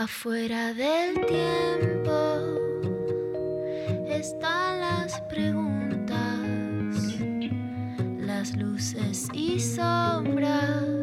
Afuera del tiempo están las preguntas, las luces y sombras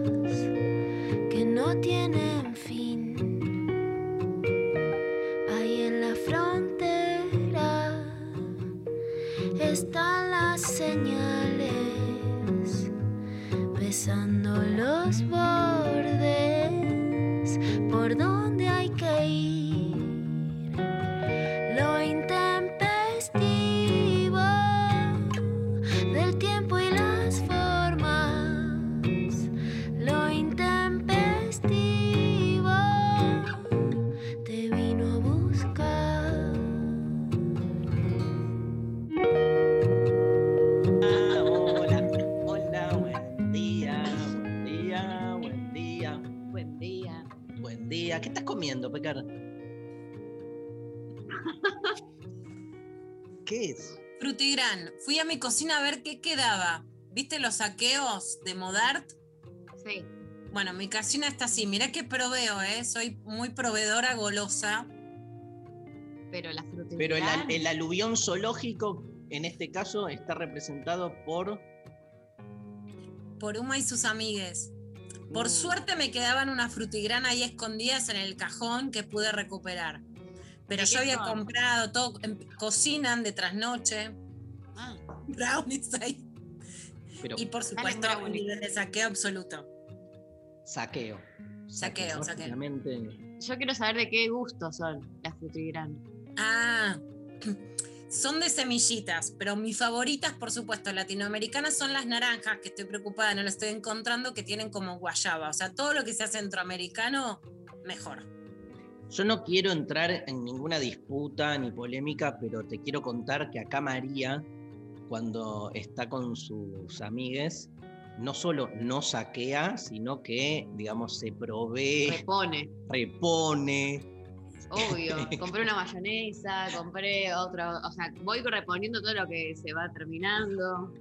¿Qué es? Frutigran, fui a mi cocina a ver qué quedaba. ¿Viste los saqueos de Modart? Sí. Bueno, mi cocina está así. Mirá que proveo, ¿eh? Soy muy proveedora golosa. Pero la Pero el, al- el aluvión zoológico, en este caso, está representado por. Por Uma y sus amigues. Por Mm. suerte me quedaban unas frutigrán ahí escondidas en el cajón que pude recuperar. Pero ¿De yo había son? comprado todo, em- cocinan de trasnoche, Ah, brownies ahí. Pero Y por supuesto, un nivel de saqueo absoluto. saqueo. Saqueo, saqueo. Yo quiero saber de qué gusto son las frutigrán. Ah, son de semillitas, pero mis favoritas, por supuesto, latinoamericanas son las naranjas, que estoy preocupada, no las estoy encontrando, que tienen como guayaba. O sea, todo lo que sea centroamericano, mejor. Yo no quiero entrar en ninguna disputa ni polémica, pero te quiero contar que acá María, cuando está con sus amigues, no solo no saquea, sino que, digamos, se provee, Repone, repone. obvio. compré una mayonesa, compré otro. O sea, voy reponiendo todo lo que se va terminando.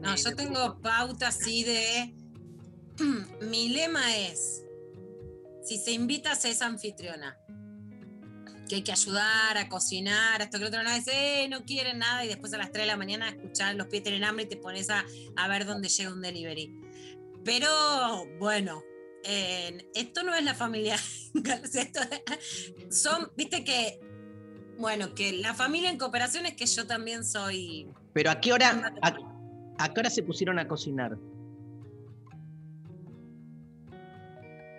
No, Me- yo tengo puso- pauta así de. Mi lema es: si se invita, se es anfitriona. Que hay que ayudar a cocinar, esto que lo otro no es, eh, no quieren nada, y después a las 3 de la mañana escuchar los pies tienen hambre y te pones a, a ver dónde llega un delivery. Pero bueno, eh, esto no es la familia. esto- son, viste que, bueno, que la familia en cooperación es que yo también soy Pero ¿a qué hora, a, a qué hora se pusieron a cocinar?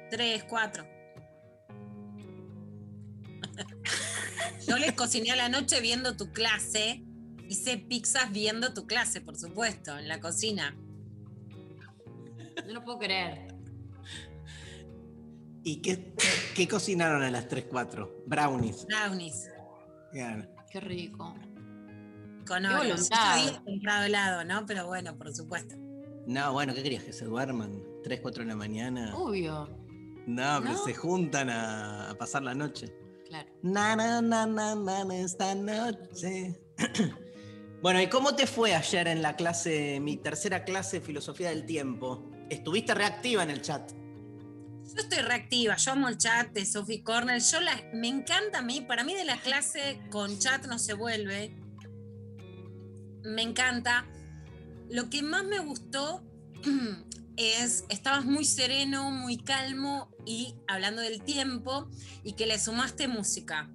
Tres, cuatro. Yo les cociné a la noche viendo tu clase. Hice pizzas viendo tu clase, por supuesto, en la cocina. No lo puedo creer. ¿Y qué, qué cocinaron a las 3, 4? Brownies. Brownies. Bien. Qué rico. Con Qué. Yo voluntad. había comprado helado, ¿no? Pero bueno, por supuesto. No, bueno, ¿qué querías? ¿Que se duerman? ¿3, 4 de la mañana? Obvio. No, pero ¿no? se juntan a, a pasar la noche. Claro. Na, na, na, na, na, na, esta noche. bueno, ¿y cómo te fue ayer en la clase, mi tercera clase de filosofía del tiempo? Estuviste reactiva en el chat. Yo estoy reactiva, yo amo el chat de Sophie Cornell. Yo la, me encanta a mí, para mí de la clase con chat no se vuelve. Me encanta. Lo que más me gustó es, estabas muy sereno, muy calmo y hablando del tiempo y que le sumaste música.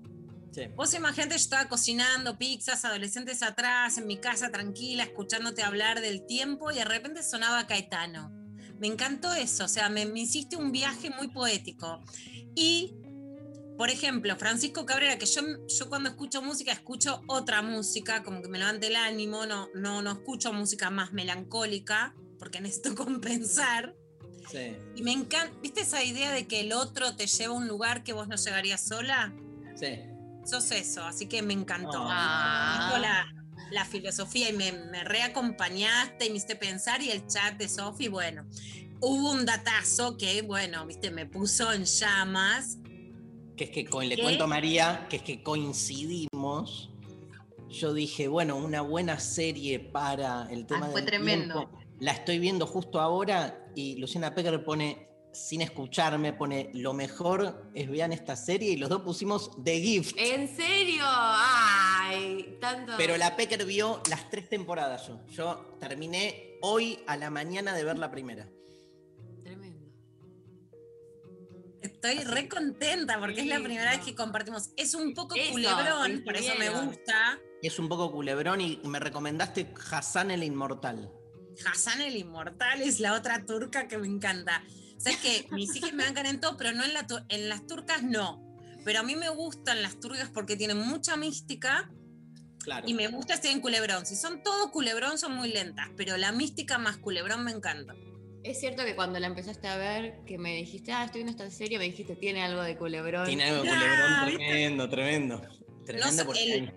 Sí. Vos imagínate, yo estaba cocinando pizzas, adolescentes atrás, en mi casa tranquila, escuchándote hablar del tiempo y de repente sonaba Caetano. Me encantó eso, o sea, me, me hiciste un viaje muy poético. Y, por ejemplo, Francisco Cabrera, que yo, yo cuando escucho música escucho otra música, como que me levante el ánimo, no, no, no escucho música más melancólica, porque necesito compensar. Sí. Y me encanta, ¿viste esa idea de que el otro te lleva a un lugar que vos no llegarías sola? Sí. Sos eso, así que me encantó. Ah. Me la, la filosofía y me, me reacompañaste y me hiciste pensar y el chat de Sofi, bueno, hubo un datazo que, bueno, viste, me puso en llamas. Que es que le cuento a María que es que coincidimos. Yo dije, bueno, una buena serie para el tema Ah, fue del tremendo. tiempo. La estoy viendo justo ahora y Luciana Pecker pone sin escucharme, pone lo mejor es vean esta serie y los dos pusimos The Gift. ¿En serio? Ay, tanto. Pero la Pecker vio las tres temporadas yo. Yo terminé hoy a la mañana de ver la primera. Tremendo. Estoy re contenta porque es la primera vez que compartimos. Es un poco Eso, culebrón, por eso me gusta. Es un poco culebrón y me recomendaste Hassan el Inmortal. Hassan el Inmortal es la otra turca que me encanta. Sabes que mis hijas me bancan en todo, pero no en, la tu- en las turcas no. Pero a mí me gustan las turcas porque tienen mucha mística Claro. y me gusta estar en culebrón. Si son todo culebrón son muy lentas, pero la mística más culebrón me encanta. Es cierto que cuando la empezaste a ver, que me dijiste, ah, estoy viendo esta serie, me dijiste, tiene algo de culebrón. Tiene algo de Ah, culebrón tremendo, tremendo. Tremendo sé, porque el-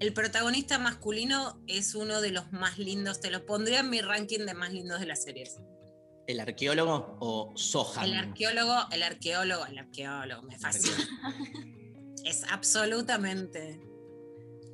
El protagonista masculino es uno de los más lindos. Te lo pondría en mi ranking de más lindos de las series. ¿El arqueólogo o Sohan? El arqueólogo, el arqueólogo, el arqueólogo, me fascina. es absolutamente.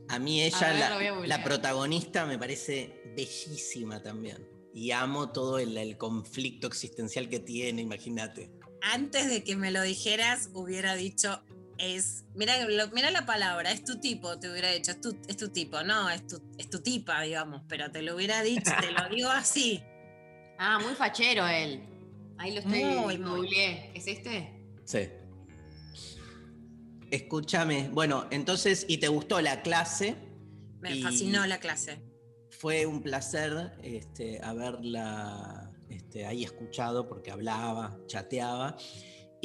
A mí ella, A ver, la, protagonista, me parece bellísima también. Y amo todo el, el conflicto existencial que tiene, imagínate. Antes de que me lo dijeras, hubiera dicho es. Mira, lo- mira la palabra, es tu tipo, te hubiera dicho, es tu, es tu tipo, no, es tu, es tu tipa, digamos, pero te lo hubiera dicho, te lo digo así. Ah, muy fachero él. Ahí lo estoy, Muy, lo muy. ¿Es este? Sí. Escúchame, bueno, entonces, ¿y te gustó la clase? Me Y- fascinó la clase. Fue un placer este, haberla este, ahí escuchado porque hablaba, chateaba.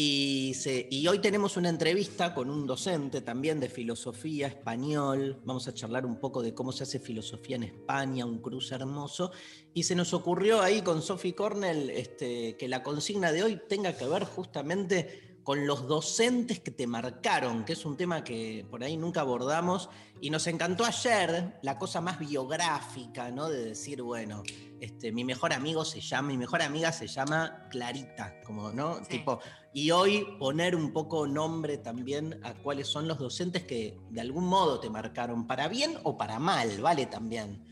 Y, hoy tenemos una entrevista con un docente también de filosofía español. Vamos a charlar un poco de cómo se hace filosofía en España, un cruce hermoso. Y se nos ocurrió ahí con Sophie Cornell este, que la consigna de hoy tenga que ver justamente con los docentes que te marcaron, que es un tema que por ahí nunca abordamos. Y nos encantó ayer la cosa más biográfica, ¿no? De decir, bueno, este, mi mejor amigo se llama, mi mejor amiga se llama Clarita, como, ¿no? Sí. Tipo, y hoy poner un poco nombre también a cuáles son los docentes que de algún modo te marcaron, para bien o para mal, vale también.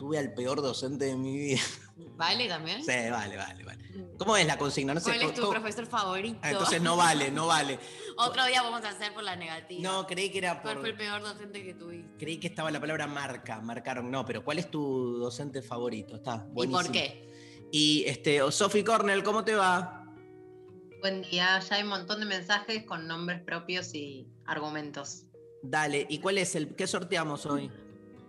Tuve al peor docente de mi vida. ¿Vale también? Sí, vale, vale, vale. ¿Cómo es la consigna? No sé. ¿Cuál es tu ¿cómo- profesor favorito? Ah, entonces no vale, no vale. Otro día vamos a hacer por la negativa. No, creí que era ¿Cuál por. fue el peor docente que tuviste? Creí que estaba la palabra marca, marcaron. No, pero ¿cuál es tu docente favorito? Está ¿Y buenísimo. por qué? Y este, Sophie Cornell, ¿cómo te va? Buen día, ya hay un montón de mensajes con nombres propios y argumentos. Dale, ¿y cuál es el qué sorteamos hoy?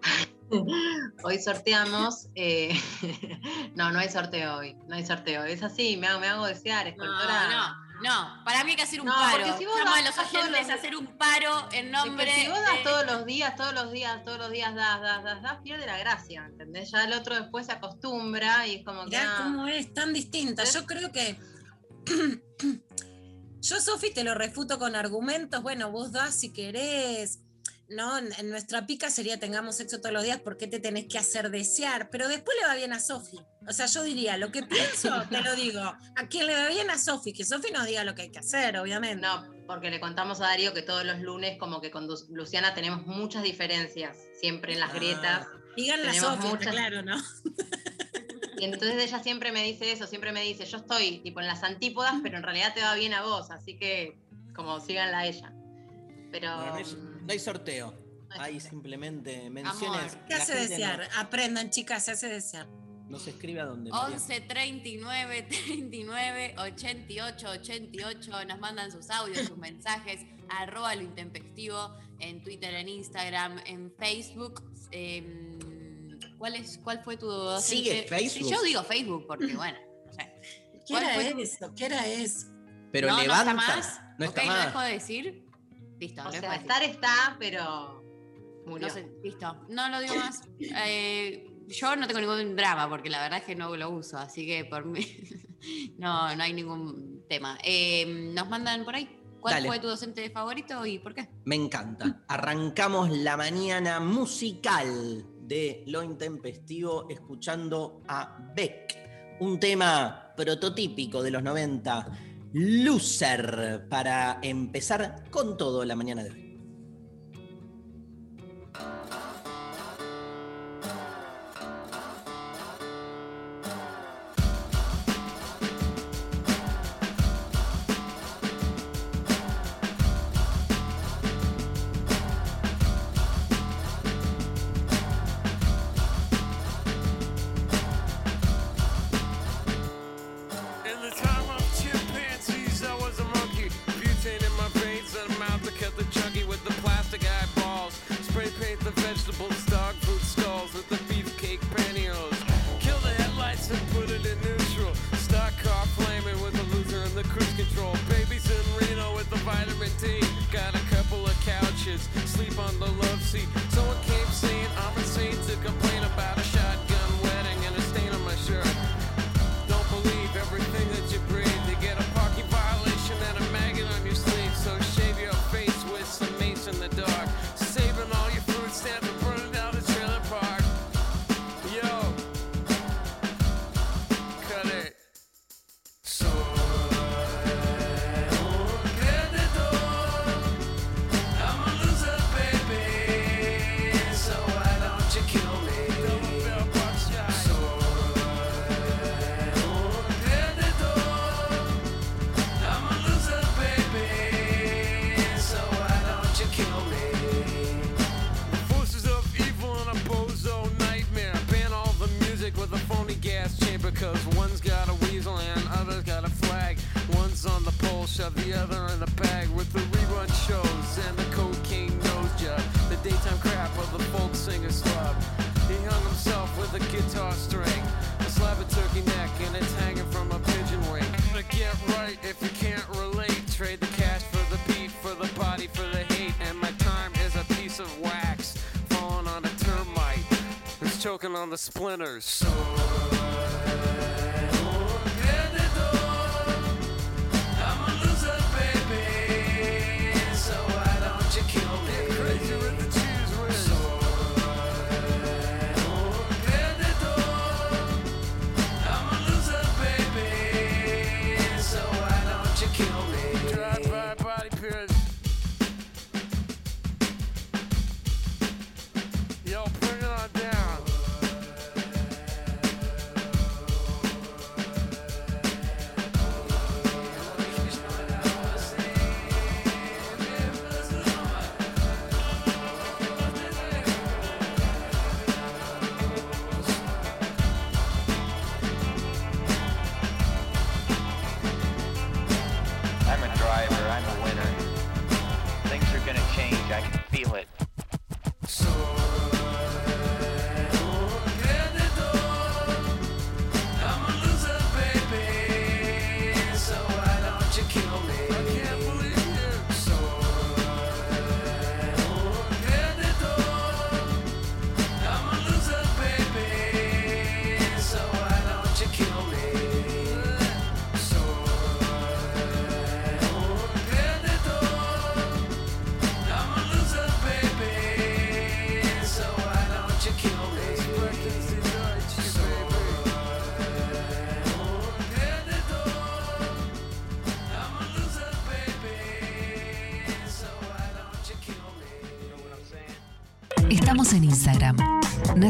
Hoy sorteamos. eh, no, no hay sorteo hoy. No hay sorteo. Es así, me hago, me hago desear, No, escultora. no, no. Para mí hay que hacer un No, paro. si vos Llamo a los todos oyentes los- a hacer un paro en nombre si vos das de- todos los días, todos los días, todos los días das, das, das, das, pierde la gracia, ¿entendés? Ya el otro después se acostumbra y es como que. Mirá ah, cómo es tan distinta. Yo creo que. Yo, Sofi, te lo refuto con argumentos. Bueno, vos das si querés. No, en en nuestra pica sería tengamos sexo todos los días, ¿por qué te tenés que hacer desear? Pero después le va bien a Sofi. O sea, yo diría, lo que pienso, te lo digo. A quien le va bien a Sofi, que Sofi nos diga lo que hay que hacer, obviamente. No, porque le contamos a Darío que todos los lunes, como que con Luciana tenemos muchas diferencias, siempre en las Ah. grietas. Digan la tenemos Sofi, muchas- claro, ¿no? Y entonces ella siempre me dice eso, siempre me dice, yo estoy tipo en las antípodas, pero en realidad te va bien a vos, así que como síganla a ella. Pero Bueno, no, hay, no sorteo. no hay simplemente menciones. Amor. ¿Qué hace desear? Aprendan, chicas, se hace desear. No, no se escribe a dónde. María. 11 39 39 88 88 nos mandan sus audios, sus mensajes, arroba lo intempestivo en Twitter, en Instagram, en Facebook. Em, ¿cuál, es, ¿Cuál fue tu docente? ¿Sigue Facebook? Yo digo Facebook porque, bueno, no sé. ¿Qué ¿Cuál era eso? ¿Qué era eso? Pero no, levanta. no está más. No está ¿lo más. dejo de decir? Listo, o dejo sea, estar está, pero murió. No sé, listo. No lo digo más. Eh, yo no tengo ningún drama porque la verdad es que no lo uso, así que por mí no, no hay ningún tema. Eh, nos mandan por ahí. ¿Cuál Dale. fue tu docente favorito y por qué? Me encanta. Arrancamos la mañana musical de Lo Intempestivo escuchando a Beck. Un tema prototípico de los 90. Loser para empezar con todo la mañana de hoy. It's on the splinters.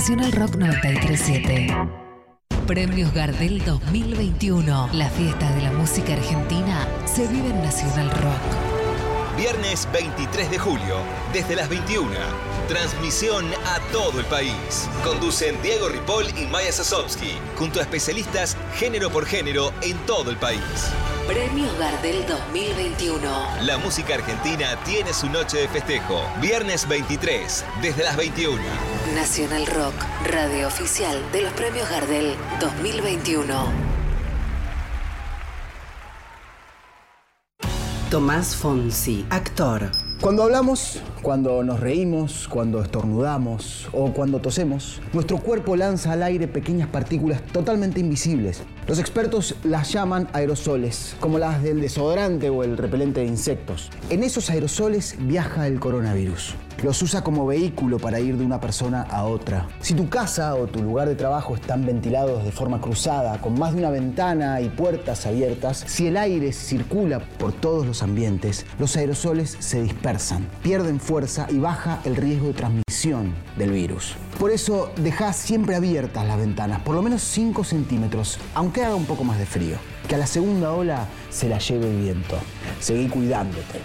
Nacional Rock 937. Premios Gardel 2021. La fiesta de la música argentina se vive en Nacional Rock. Viernes 23 de julio, desde las 21. Transmisión a todo el país. Conducen Diego Ripoll y Maya Sasovsky, junto a especialistas género por género en todo el país. Premios Gardel 2021. La música argentina tiene su noche de festejo. Viernes 23, desde las 21. Nacional Rock, radio oficial de los Premios Gardel 2021. Tomás Fonsi, actor. Cuando hablamos, cuando nos reímos, cuando estornudamos o cuando tosemos, nuestro cuerpo lanza al aire pequeñas partículas totalmente invisibles. Los expertos las llaman aerosoles, como las del desodorante o el repelente de insectos. En esos aerosoles viaja el coronavirus. Los usa como vehículo para ir de una persona a otra. Si tu casa o tu lugar de trabajo están ventilados de forma cruzada, con más de una ventana y puertas abiertas, si el aire circula por todos los ambientes, los aerosoles se dispersan, pierden fuerza y baja el riesgo de transmisión del virus. Por eso, deja siempre abiertas las ventanas, por lo menos 5 centímetros, aunque haga un poco más de frío. Que a la segunda ola se la lleve el viento. Seguí cuidándote.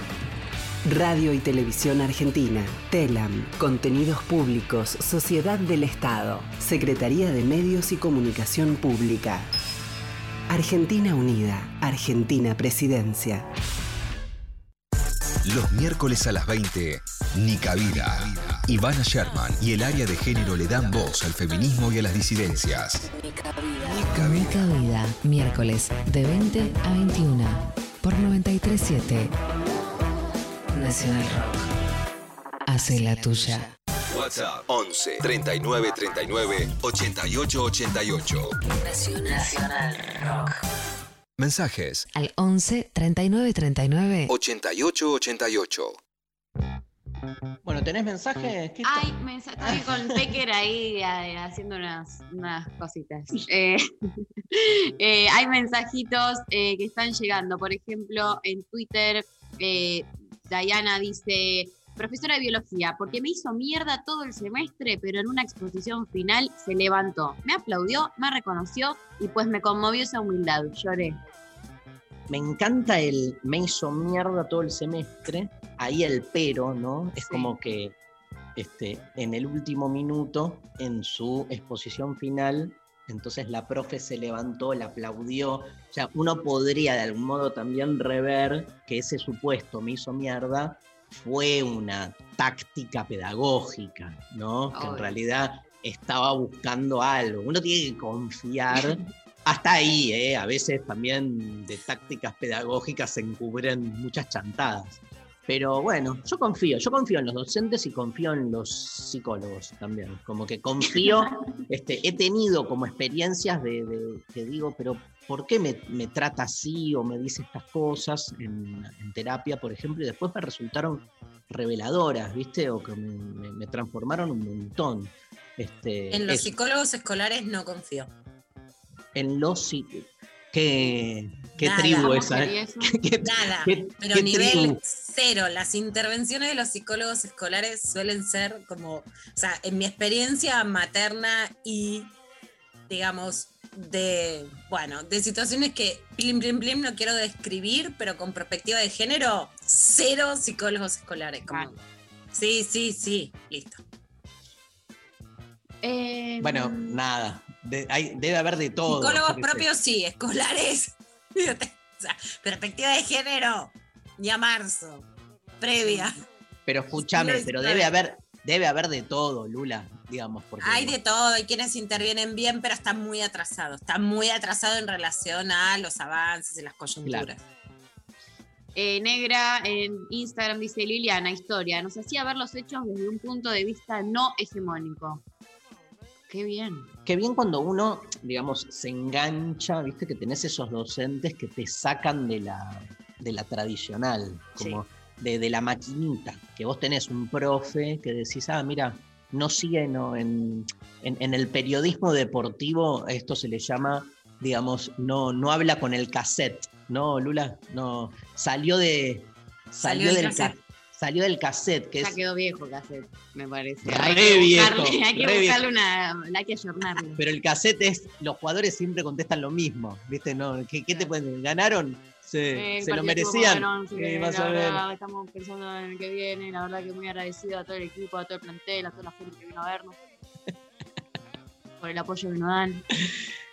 Radio y Televisión Argentina, TELAM, Contenidos Públicos, Sociedad del Estado, Secretaría de Medios y Comunicación Pública. Argentina Unida, Argentina Presidencia. Los miércoles a las 20, Nica Vida. Ivana Sherman y el área de género le dan voz al feminismo y a las disidencias. Nica Vida, miércoles de 20 a 21. por 937 Nacional Rock. Hace la tuya. WhatsApp 11 39 39 88 88. Nacional Rock. Mensajes Al 11 39 39 88 88. Bueno, ¿tenés mensajes? ¿Qué Ay, me, estoy con Pecker ahí eh, haciendo unas, unas cositas. Eh, eh, hay mensajitos eh, que están llegando. Por ejemplo, en Twitter, eh, Diana dice, profesora de biología, porque me hizo mierda todo el semestre, pero en una exposición final se levantó, me aplaudió, me reconoció y pues me conmovió esa humildad. Lloré. Me encanta el me hizo mierda todo el semestre. Ahí el pero, ¿no? Es Sí. como que este, en el último minuto, en su exposición final, entonces la profe se levantó, la aplaudió. O sea, uno podría de algún modo también rever que ese supuesto me hizo mierda fue una táctica pedagógica, ¿no? Que en realidad estaba buscando algo. Uno tiene que confiar hasta ahí, ¿eh? a veces también de tácticas pedagógicas se encubren muchas chantadas. Pero bueno, yo confío, yo confío en los docentes y confío en los psicólogos también. Como que confío, este, he tenido como experiencias de, de- que digo, pero ¿por qué me, me trata así o me dice estas cosas en, en terapia, por ejemplo? Y después me resultaron reveladoras, ¿viste? O que me, me- me transformaron un montón. Este, En los eso. psicólogos escolares no confío. en los psi- qué, qué Nada. tribu ¿Cómo esa, ¿eh? ¿Qué- Nada, qué- pero qué nivel tribu? cero. Las intervenciones de los psicólogos escolares suelen ser como, o sea, en mi experiencia materna y, digamos, de, bueno, de situaciones que, plim, plim, plim, no quiero describir, pero con perspectiva de género, cero psicólogos escolares. Como, Claro. sí, sí, sí, listo. Eh, Bueno, nada. De- hay- debe haber de todo. Psicólogos propios sí, escolares. fíjate, o sea, perspectiva de género, ya marzo, previa. Pero escúchame, Sí, pero debe haber, debe haber de todo, Lula, digamos. Porque, Hay de todo, hay quienes intervienen bien, pero están muy atrasados. Están muy atrasados en relación a los avances y las coyunturas. Eh, Negra en Instagram dice Liliana, historia, nos hacía ver los hechos desde un punto de vista no hegemónico. Qué bien. Qué bien cuando uno, digamos, se engancha, viste que tenés esos docentes que te sacan de la, de la tradicional, como de, de la maquinita, que vos tenés un profe que decís, ah, mira, no sigue no, en, en- en el periodismo deportivo, esto se le llama, digamos, no, no habla con el cassette, ¿no, Lula? No, salió de... Salió del cassette. Salió del cassette, que Ya es quedó viejo cassette, me parece. Re Hay que viejo, buscarle, hay que buscarle una. Hay que ayornarlo. Pero el cassette es, los jugadores siempre contestan lo mismo, ¿viste? No, ¿qué, qué te pueden? ¿Ganaron? Se, Eh, se lo merecían. bueno, Sí, más la o estamos pensando en el que viene, la verdad que muy agradecido a todo el equipo, a todo el plantel, a toda la gente que vino a vernos. Por el apoyo que nos dan,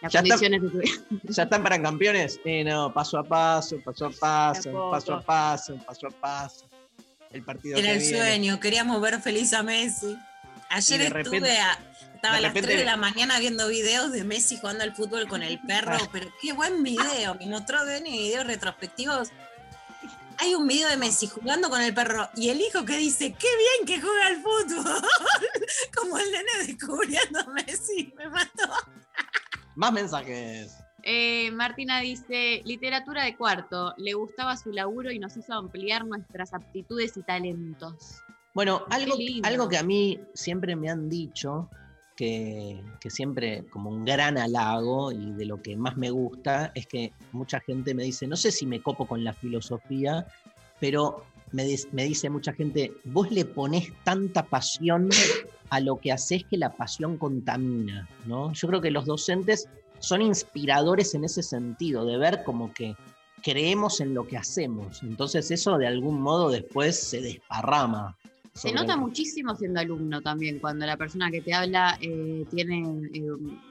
las Ya condiciones que tuvimos. ¿Ya están para campeones? Eh, no, paso a paso, paso a paso, paso a paso, paso a paso. El partido Era que el viene. sueño, queríamos ver feliz a Messi. Ayer estuve repente- a, estaba a las repente- 3 de la mañana viendo videos de Messi jugando al fútbol con el perro, pero qué buen video. Me mostró Denny videos retrospectivos. Hay un video de Messi jugando con el perro y el hijo que dice, qué bien que juega al fútbol. Como el nene descubriendo a Messi. Me mató. Más mensajes. Eh, Martina dice, literatura de cuarto, le gustaba su laburo y nos hizo ampliar nuestras aptitudes y talentos. Bueno, algo, algo que a mí siempre me han dicho, que, que siempre como un gran halago y de lo que más me gusta, es que mucha gente me dice, no sé si me copo con la filosofía, pero me, me dice mucha gente, vos le ponés tanta pasión a lo que haces que la pasión contamina, ¿no? Yo creo que los docentes son inspiradores en ese sentido, de ver como que creemos en lo que hacemos. Entonces eso de algún modo después se desparrama. Se nota muchísimo siendo alumno también, cuando la persona que te habla eh, tiene eh,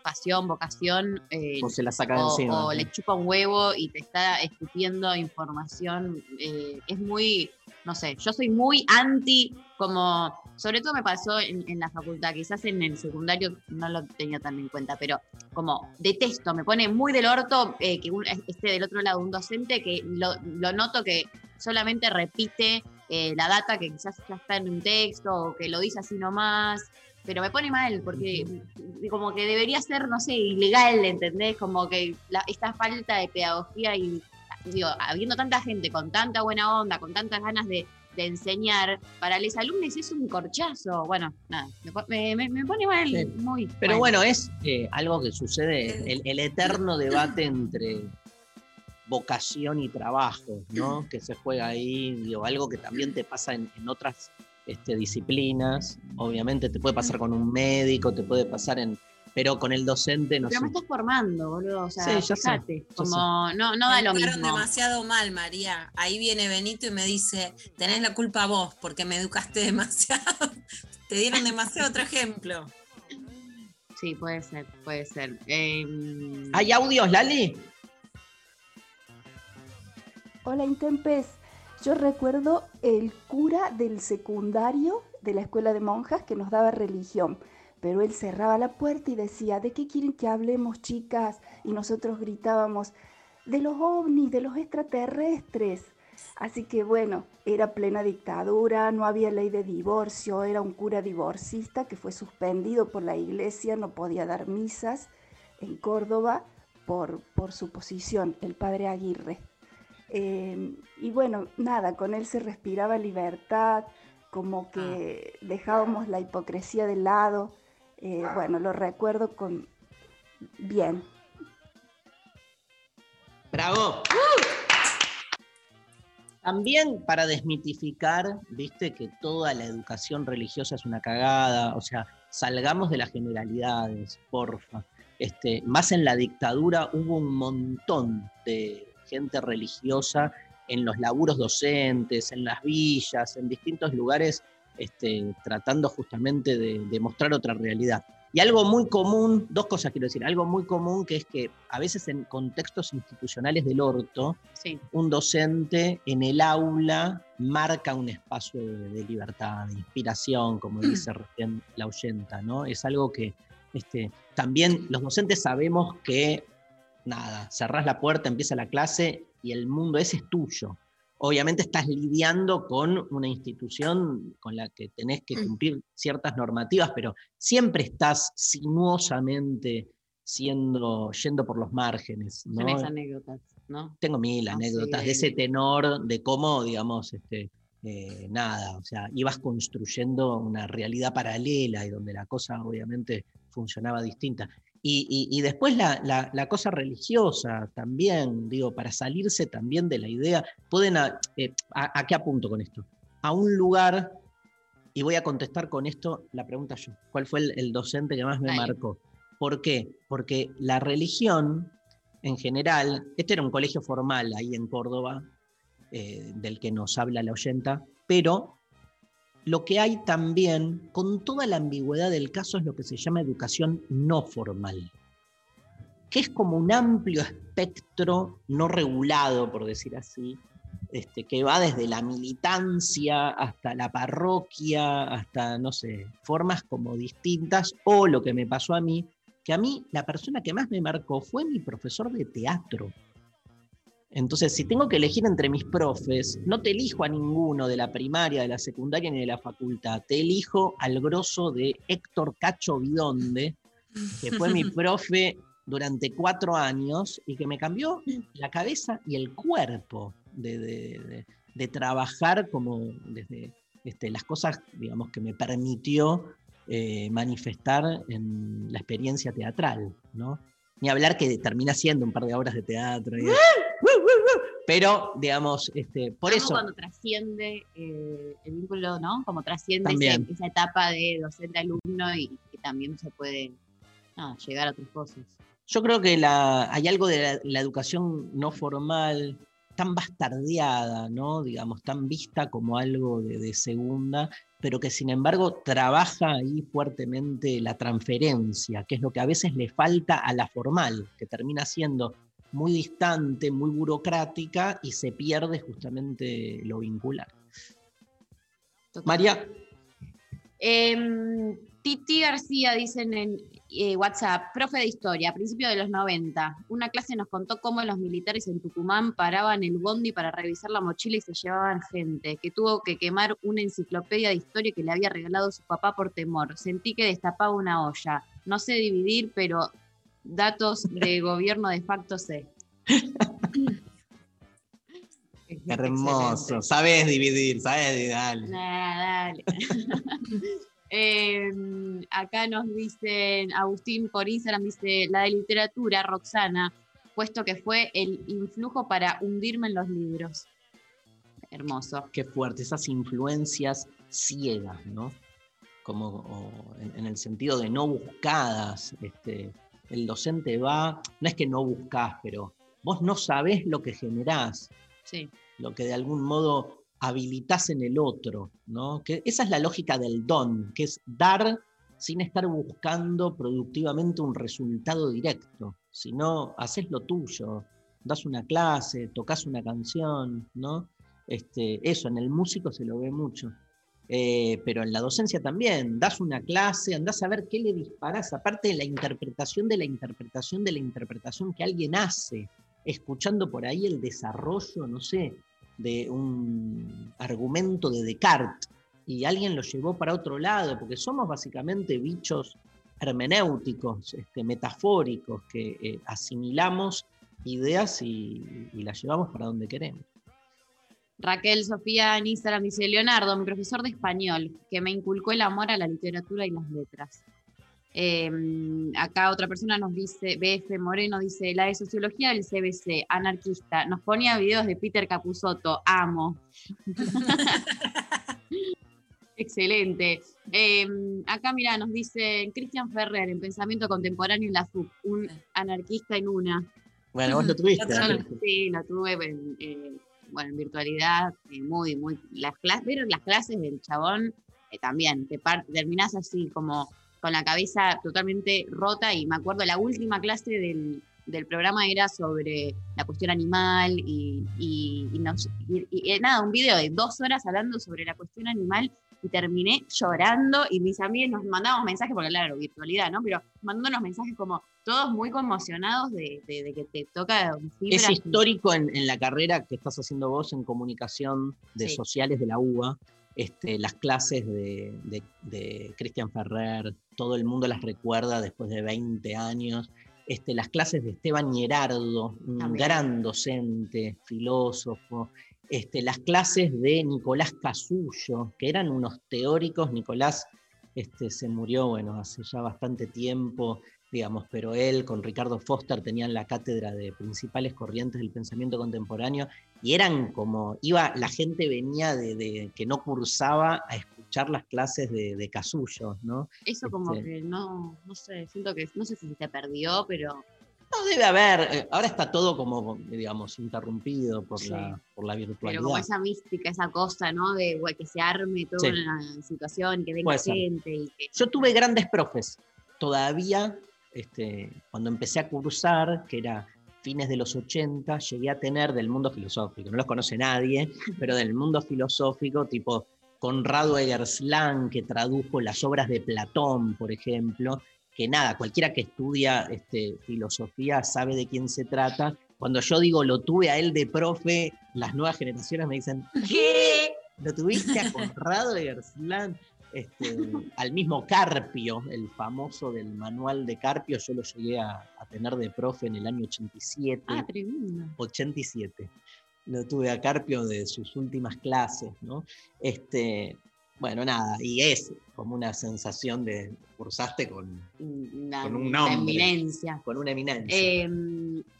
pasión, vocación, eh, O se la saca de encima. o le chupa un huevo y te está escupiendo información. es muy, no sé, yo soy muy anti como sobre todo me pasó en, en la facultad, quizás en el secundario no lo tenía tan en cuenta, pero como detesto, me pone muy del orto eh, que un- esté del otro lado un docente que lo, lo noto que solamente repite eh, la data que quizás ya está en un texto o que lo dice así nomás. Pero me pone mal porque como que debería ser, no sé, ilegal, ¿entendés? Como que la- esta falta de pedagogía y, digo, habiendo tanta gente con tanta buena onda, con tantas ganas de, de enseñar, para los alumnos es un corchazo. Bueno, nada, me, me- me- me pone mal, Sí. muy Pero mal. bueno, es eh, algo que sucede, el, el eterno debate entre vocación y trabajo, ¿no? Que se juega ahí, digo, algo que también te pasa en, en otras este, disciplinas. Obviamente te puede pasar con un médico, te puede pasar en. Pero con el docente, no Pero sé. me estás formando, boludo. O sea, Sí, ya sé, ya como no, no da Me lo educaron mismo. demasiado mal, María. Ahí viene Benito y me dice, tenés la culpa vos porque me educaste demasiado. Te dieron demasiado otro ejemplo. Sí, puede ser, puede ser. Em, ¿Hay audios, Lali? Hola Intempes, yo recuerdo el cura del secundario de la escuela de monjas que nos daba religión, pero él cerraba la puerta y decía, ¿de qué quieren que hablemos chicas? Y nosotros gritábamos, de los ovnis, de los extraterrestres. Así que bueno, era plena dictadura, no había ley de divorcio, era un cura divorcista que fue suspendido por la iglesia, no podía dar misas en Córdoba por, por su posición, el padre Aguirre. Eh, y bueno, nada, con él se respiraba libertad, como que dejábamos la hipocresía de lado. Eh, bueno, lo recuerdo con bien. ¡Bravo! También para desmitificar, viste, que toda la educación religiosa es una cagada, o sea, salgamos de las generalidades, porfa. Este, más en la dictadura hubo un montón de gente religiosa en los laburos docentes, en las villas, en distintos lugares, este, tratando justamente de, de mostrar otra realidad. Y algo muy común, dos cosas quiero decir, algo muy común que es que a veces en contextos institucionales del orto, sí. un docente en el aula marca un espacio de, de libertad, de inspiración, como dice recién la oyenta, ¿no? Es algo que este, también los docentes sabemos que, nada, cerrás la puerta, empieza la clase y el mundo ese es tuyo. Obviamente estás lidiando con una institución con la que tenés que cumplir ciertas normativas, pero siempre estás sinuosamente siendo, yendo por los márgenes. ¿no? Tenés anécdotas, ¿no? Tengo mil Ah, anécdotas sí. de ese tenor, de cómo, digamos, este, eh, nada, o sea, ibas construyendo una realidad paralela y donde la cosa obviamente funcionaba distinta. Y, y- y después la, la- la cosa religiosa también, digo, para salirse también de la idea, pueden, a, eh, a- ¿a qué apunto con esto? A un lugar, y voy a contestar con esto la pregunta yo, ¿cuál fue el, el docente que más me marcó? ¿Por qué? Porque la religión, en general, este era un colegio formal ahí en Córdoba, eh, del que nos habla la oyenta, pero lo que hay también, con toda la ambigüedad del caso, es lo que se llama educación no formal, que es como un amplio espectro no regulado, por decir así, este, que va desde la militancia hasta la parroquia, hasta, no sé, formas como distintas, o lo que me pasó a mí, que a mí la persona que más me marcó fue mi profesor de teatro. Entonces, si tengo que elegir entre mis profes, no te elijo a ninguno de la primaria, de la secundaria ni de la facultad, te elijo al grosso de Héctor Cacho Vidonde, que fue mi profe durante cuatro años y que me cambió la cabeza y el cuerpo de, de- de- de trabajar como desde este, las cosas, digamos, que me permitió eh, manifestar en la experiencia teatral, ¿no? Ni hablar que termina siendo un par de obras de teatro. y- pero, digamos, este, por Amo eso... cuando trasciende eh, el vínculo, ¿no? Como trasciende ese- esa etapa de docente-alumno y que también se puede llegar a otras cosas. Yo creo que la, hay algo de la, la educación no formal tan bastardeada, ¿no? Digamos, tan vista como algo de, de segunda, pero que sin embargo trabaja ahí fuertemente la transferencia, que es lo que a veces le falta a la formal, que termina siendo muy distante, muy burocrática y se pierde justamente lo vincular. María, Em, Titi García dicen en eh, WhatsApp, profe de historia, a principios de los 90, una clase nos contó cómo los militares en Tucumán paraban el bondi para revisar la mochila y se llevaban gente, que tuvo que quemar una enciclopedia de historia que le había regalado su papá por temor. Sentí que destapaba una olla. No sé dividir, pero datos de gobierno de facto sé. Hermoso. Sabes dividir, sabes dale. Nah, dale. Eh, acá nos dicen, Agustín por Instagram dice, la de literatura, Roxana, puesto que fue el influjo para hundirme en los libros. Hermoso. Qué fuerte, esas influencias ciegas, ¿no? Como en el sentido de no buscadas. Este, el docente va, no es que no buscas, pero vos no sabés lo que generás, Sí. lo que de algún modo habilitas en el otro, ¿no? Que esa es la lógica del don, que es dar sin estar buscando productivamente un resultado directo, sino haces lo tuyo, das una clase, tocas una canción, ¿no? Este, eso, en el músico se lo ve mucho. Eh, pero en la docencia también, das una clase, andás a ver qué le disparás, aparte de la interpretación de la interpretación de la interpretación que alguien hace, escuchando por ahí el desarrollo, no sé, de un argumento de Descartes y alguien lo llevó para otro lado, porque somos básicamente bichos hermenéuticos, este, metafóricos, que eh, asimilamos ideas y, y las llevamos para donde queremos. Raquel Sofía en Instagram dice, Leonardo, mi profesor de español, que me inculcó el amor a la literatura y las letras. Eh, acá otra persona nos dice, BF Moreno dice, la de sociología del CBC, anarquista, nos ponía videos de Peter Capusotto, amo. Excelente. Eh, acá, mira, nos dice Cristian Ferrer, en Pensamiento Contemporáneo en la FUC, un anarquista en una. Bueno, vos lo tuviste. Sí, lo tuve en, eh, bueno, en virtualidad, eh, muy, muy. Las clases, ¿vieron las clases del chabón? Eh, también, te terminás así como con la cabeza totalmente rota y me acuerdo la última clase del, del programa era sobre la cuestión animal y, y- y nos- y- y, eh, nada, un video de dos horas hablando sobre la cuestión animal y terminé llorando y mis amigos nos mandábamos mensajes, porque claro, virtualidad, ¿no? Pero mandándonos mensajes como todos muy conmocionados de, de- de que te toca fibras. Es histórico en, en la carrera que estás haciendo vos en comunicación de Sí. sociales de la UBA, este, las clases de, de- de Cristian Ferrer, todo el mundo las recuerda después de 20 años. Este, las clases de Esteban Gerardo, un También. gran docente, filósofo. Este, las clases de Nicolás Casullo, que eran unos teóricos. Nicolás este, se murió, bueno, hace ya bastante tiempo, digamos, pero él con Ricardo Foster tenían la cátedra de principales corrientes del pensamiento contemporáneo y eran como, iba, la gente venía de, de- que no cursaba a escuchar las clases de, de Casullo, ¿no? Eso como Este, que no, no sé, siento que, no sé si se perdió, pero No debe haber, eh, ahora está todo como, digamos, interrumpido por, Sí. la, por la pero virtualidad. como esa mística, esa cosa, ¿no? De bueno, que se arme toda Sí. una situación, que venga gente y que. Yo tuve grandes profes, todavía, este, cuando empecé a cursar, que era fines de los 80, llegué a tener del mundo filosófico, no los conoce nadie, pero del mundo filosófico, tipo Conrado Egerslan, que tradujo las obras de Platón, por ejemplo, que nada, cualquiera que estudia este, filosofía sabe de quién se trata. Cuando yo digo lo tuve a él de profe, las nuevas generaciones me dicen, ¿qué? ¿Lo tuviste a Conrado Egerslan? Este, al mismo Carpio, el famoso del manual de Carpio, yo lo llegué a, a tener de profe en el año 87. Ah, tremendo. 87. Lo tuve a Carpio de sus últimas clases, ¿no? Este, bueno, nada, y es como una sensación de cursaste con, Una, con un nombre, eminencia. con una eminencia. Eh,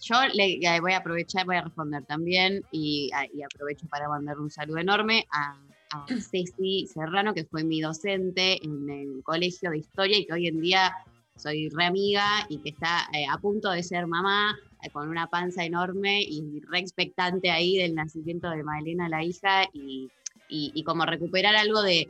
yo le, voy a aprovechar, voy a responder también y, aprovecho para mandar un saludo enorme a, a Ceci Serrano, que fue mi docente en el colegio de historia y que hoy en día soy re amiga y que está eh, a punto de ser mamá eh, con una panza enorme y re expectante ahí del nacimiento de Magdalena, la hija, y, y- como recuperar algo de,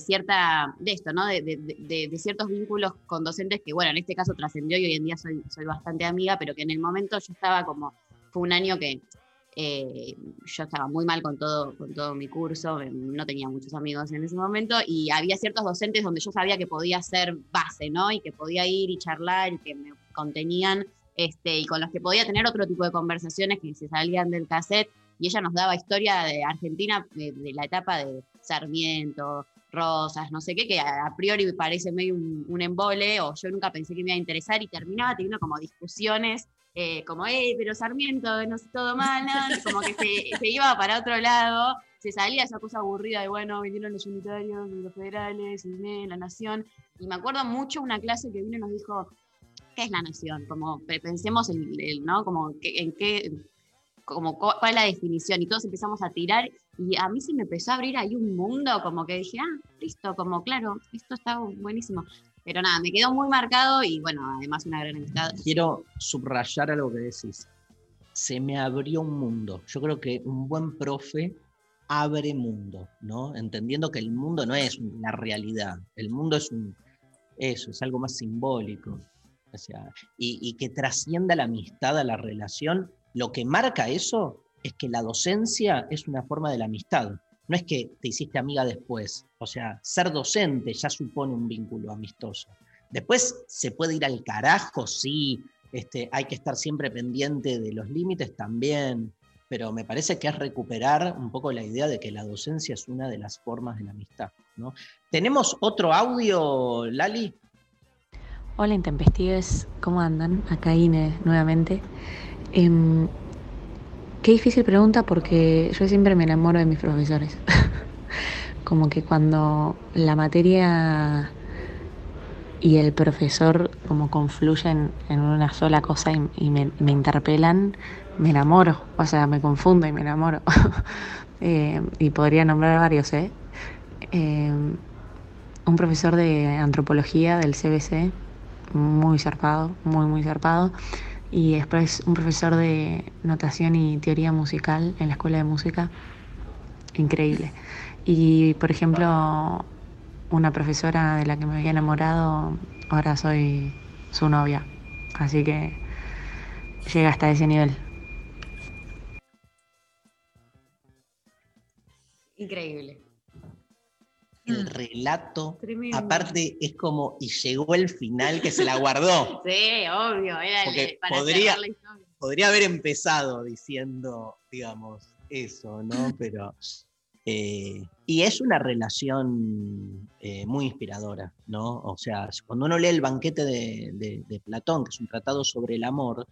cierta, de esto, ¿no? De, ciertos vínculos con docentes que, bueno, en este caso trascendió y hoy en día soy, soy bastante amiga, pero que en el momento yo estaba como, fue un año que, eh, yo estaba muy mal con todo, con todo mi curso, eh, no tenía muchos amigos en ese momento y había ciertos docentes donde yo sabía que podía ser base, ¿no? Y que podía ir y charlar y que me contenían este, y con los que podía tener otro tipo de conversaciones que se salían del cassette y ella nos daba historia de Argentina de, de la etapa de Sarmiento, Rosas, no sé qué, que a, a priori parece medio un, un embole o yo nunca pensé que me iba a interesar y terminaba teniendo como discusiones eh, como, eh, pero Sarmiento, no sé, todo mal, como que se, se iba para otro lado, se salía esa cosa aburrida de, bueno, vinieron los unitarios, los federales, INE, la Nación, y me acuerdo mucho una clase que vino y nos dijo, ¿qué es la Nación? Como, pe- pensemos en, el- ¿no? Como, que- en qué, como, cu- cuál es la definición, y todos empezamos a tirar, y a mí se me empezó a abrir ahí un mundo, como que dije, ah, listo, como, claro, esto está buenísimo. Pero nada, me quedó muy marcado y bueno, además una gran amistad. Quiero subrayar algo que decís. Se me abrió un mundo. Yo creo que un buen profe abre mundo, ¿no? Entendiendo que el mundo no es la realidad. El mundo es un eso, es algo más simbólico. O sea, y que trascienda la amistad a la relación. Lo que marca eso es que la docencia es una forma de la amistad. No es que te hiciste amiga después. O sea, ser docente ya supone un vínculo amistoso. Después se puede ir al carajo, sí. Este, hay que estar siempre pendiente de los límites también. Pero me parece que es recuperar un poco la idea de que la docencia es una de las formas de la amistad. ¿no? ¿Tenemos otro audio, Lali? Hola intempestives, ¿cómo andan? Acá Ine nuevamente. Em, qué difícil pregunta porque yo siempre me enamoro de mis profesores. Como que cuando la materia y el profesor como confluyen en una sola cosa y, me, interpelan, me enamoro. O sea, me confundo y me enamoro. Eh, y podría nombrar varios, ¿eh? Em, un profesor de antropología del CBC, muy zarpado, muy, muy zarpado. Y después un profesor de notación y teoría musical en la escuela de música, increíble. Y por ejemplo, una profesora de la que me había enamorado, ahora soy su novia. Así que llega hasta ese nivel. Increíble. El relato, Tremendo. aparte, es como, y llegó el final que se la guardó. Sí, obvio, era el Porque para podría- cerrar la historia. Podría haber empezado diciendo, digamos, eso, ¿no? Pero. eh, y es una relación eh, muy inspiradora, ¿no? O sea, cuando uno lee el banquete de, de- de Platón, que es un tratado sobre el amor,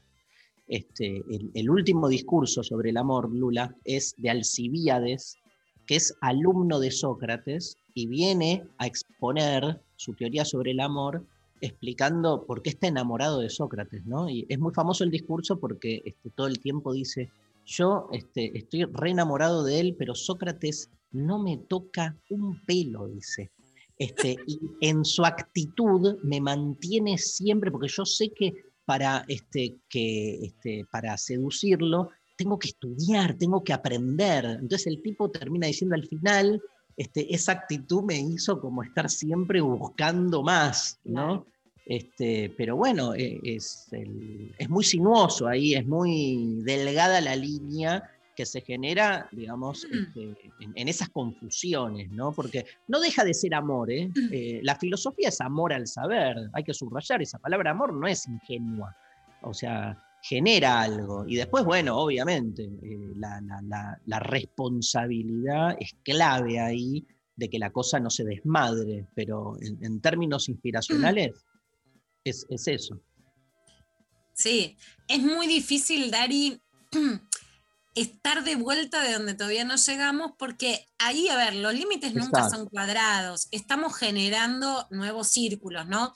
este, el, el último discurso sobre el amor, Lula, es de Alcibíades, que es alumno de Sócrates y viene a exponer su teoría sobre el amor explicando por qué está enamorado de Sócrates, ¿no? Y es muy famoso el discurso porque este, todo el tiempo dice, yo este, estoy re enamorado de él, pero Sócrates no me toca un pelo, dice. Este, y en su actitud me mantiene siempre, porque yo sé que para, este, que, este, para seducirlo tengo que estudiar, tengo que aprender. Entonces el tipo termina diciendo al final, este, esa actitud me hizo como estar siempre buscando más, ¿no? Este, pero bueno, eh, es, el- es muy sinuoso ahí, es muy delgada la línea que se genera, digamos, este, en, en esas confusiones, ¿no? Porque no deja de ser amor, ¿eh? Eh, La filosofía es amor al saber, hay que subrayar, esa palabra amor no es ingenua, o sea, genera algo. Y después, bueno, obviamente, eh, la, la- la- la responsabilidad es clave ahí de que la cosa no se desmadre, pero en, en términos inspiracionales es, es eso. Sí, es muy difícil, Dari, estar de vuelta de donde todavía no llegamos, porque ahí, a ver, los límites nunca Exacto. son cuadrados, estamos generando nuevos círculos, ¿no?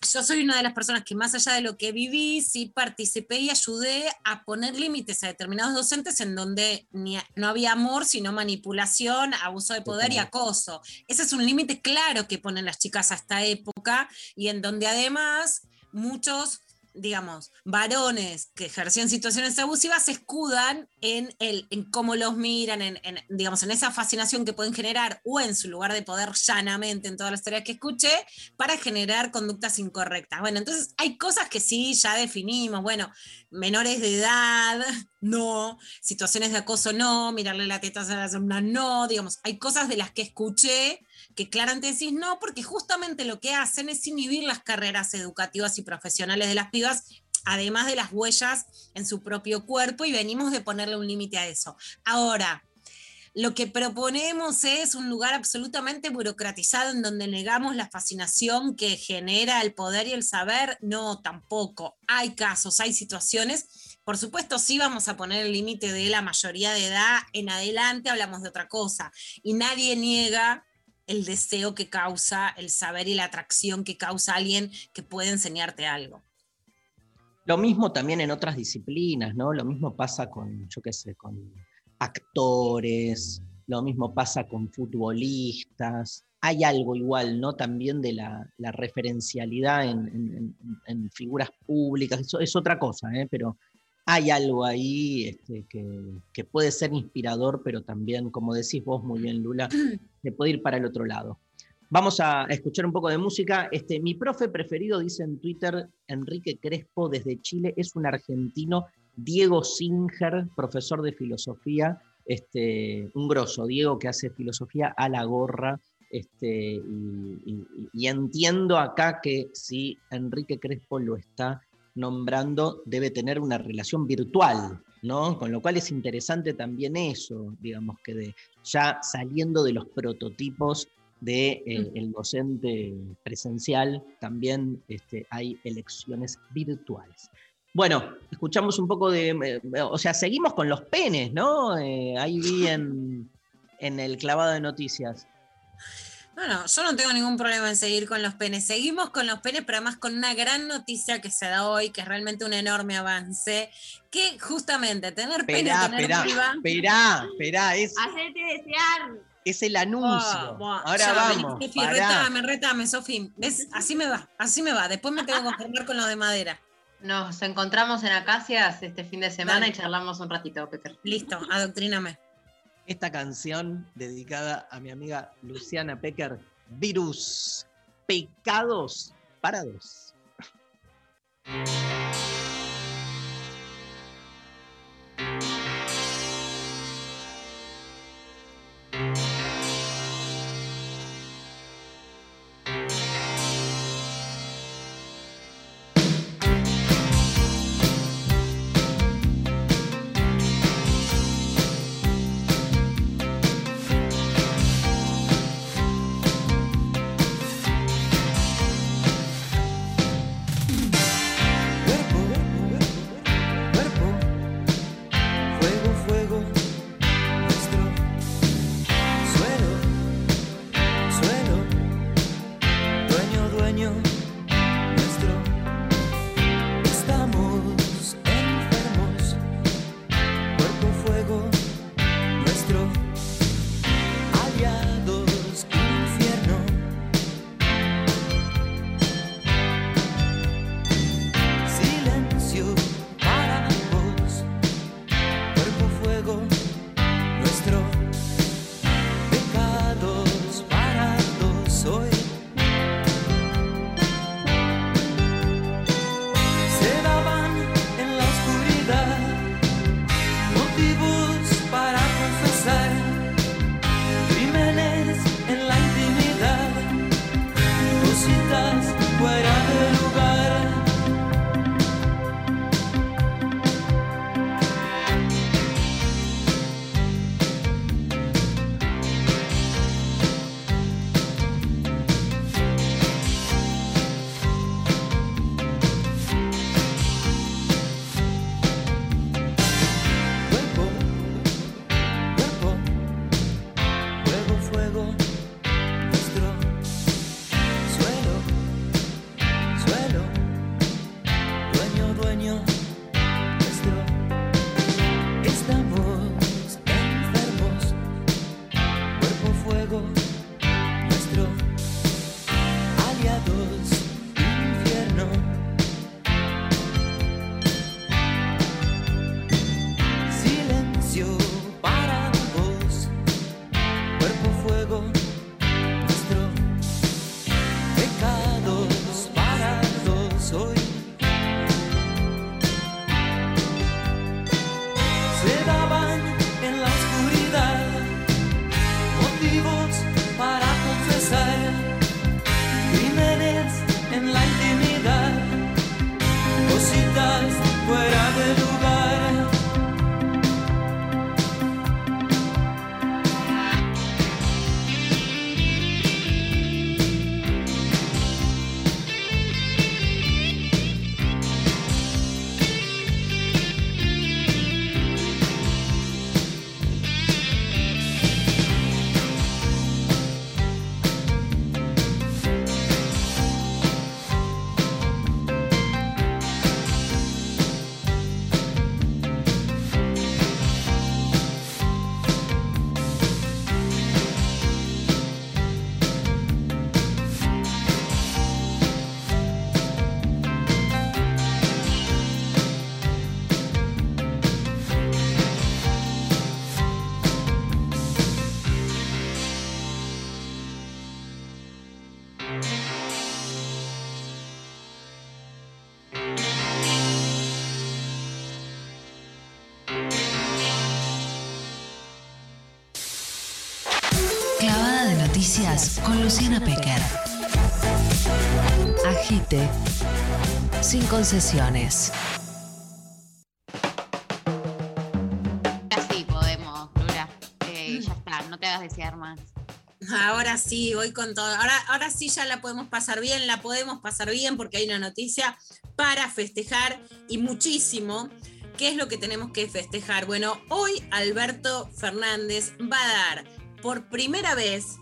Yo soy una de las personas que más allá de lo que viví, sí participé y ayudé a poner límites a determinados docentes en donde ni a- no había amor, sino manipulación, abuso de poder y acoso. Ese es un límite claro que ponen las chicas a esta época y en donde además muchos digamos, varones que ejercían situaciones abusivas se escudan en, el, en cómo los miran, en, digamos, en esa fascinación que pueden generar o en su lugar de poder llanamente en todas las historias que escuché para generar conductas incorrectas. Bueno, entonces hay cosas que sí ya definimos. Bueno, menores de edad, no, situaciones de acoso, no, mirarle la teta a la alumna, no, digamos, hay cosas de las que escuché que claramente decís no, porque justamente lo que hacen es inhibir las carreras educativas y profesionales de las pibas, además de las huellas en su propio cuerpo, y venimos de ponerle un límite a eso. Ahora, lo que proponemos es un lugar absolutamente burocratizado en donde negamos la fascinación que genera el poder y el saber. No, tampoco. Hay casos, hay situaciones. Por supuesto, sí vamos a poner el límite de la mayoría de edad. En adelante hablamos de otra cosa. Y nadie niega el deseo que causa el saber y la atracción que causa alguien que puede enseñarte algo. Lo mismo también en otras disciplinas, ¿no? Lo mismo pasa con, yo qué sé, con actores, lo mismo pasa con futbolistas. Hay algo igual, ¿no? También de la, referencialidad en, en- en figuras públicas, eso es otra cosa, ¿eh? Pero hay algo ahí este, que, que puede ser inspirador, pero también, como decís vos muy bien, Lula, se puede ir para el otro lado. Vamos a escuchar un poco de música. Este, mi profe preferido, dice en Twitter, Enrique Crespo, desde Chile, es un argentino, Diego Singer, profesor de filosofía, este, un grosso, Diego que hace filosofía a la gorra. Este, y, y- y entiendo acá que si Enrique Crespo lo está nombrando, debe tener una relación virtual, ¿no? Con lo cual es interesante también eso, digamos, que de, ya saliendo de los prototipos de eh, el docente presencial, también este, hay elecciones virtuales. Bueno, escuchamos un poco de, eh, o sea, seguimos con los penes, ¿no? Eh, ahí vi en, en el clavado de noticias. Bueno, yo no tengo ningún problema en seguir con los penes. Seguimos con los penes, pero además con una gran noticia que se da hoy, que es realmente un enorme avance, que justamente tener pene, Esperá, tener esperá, vulva- esperá, esperá, es, Hacete desear. es el anuncio. Ah, Ahora ya, vamos. vení, retame, retame, Sofi. ¿Ves? Así me va, así me va. Después me tengo que conformar con lo de madera. Nos encontramos en Acacias este fin de semana Dale. y charlamos un ratito, Peter. Listo, adoctríname. Esta canción dedicada a mi amiga Luciana Pecker, Virus, Pecados para Con Luciana Pecker. Agite sin concesiones. Así podemos, Lula. Eh, ya está, no te hagas desear más. Ahora sí, voy con todo. Ahora, ahora sí ya la podemos pasar bien, la podemos pasar bien porque hay una noticia para festejar y muchísimo. ¿Qué es lo que tenemos que festejar? Bueno, hoy Alberto Fernández va a dar por primera vez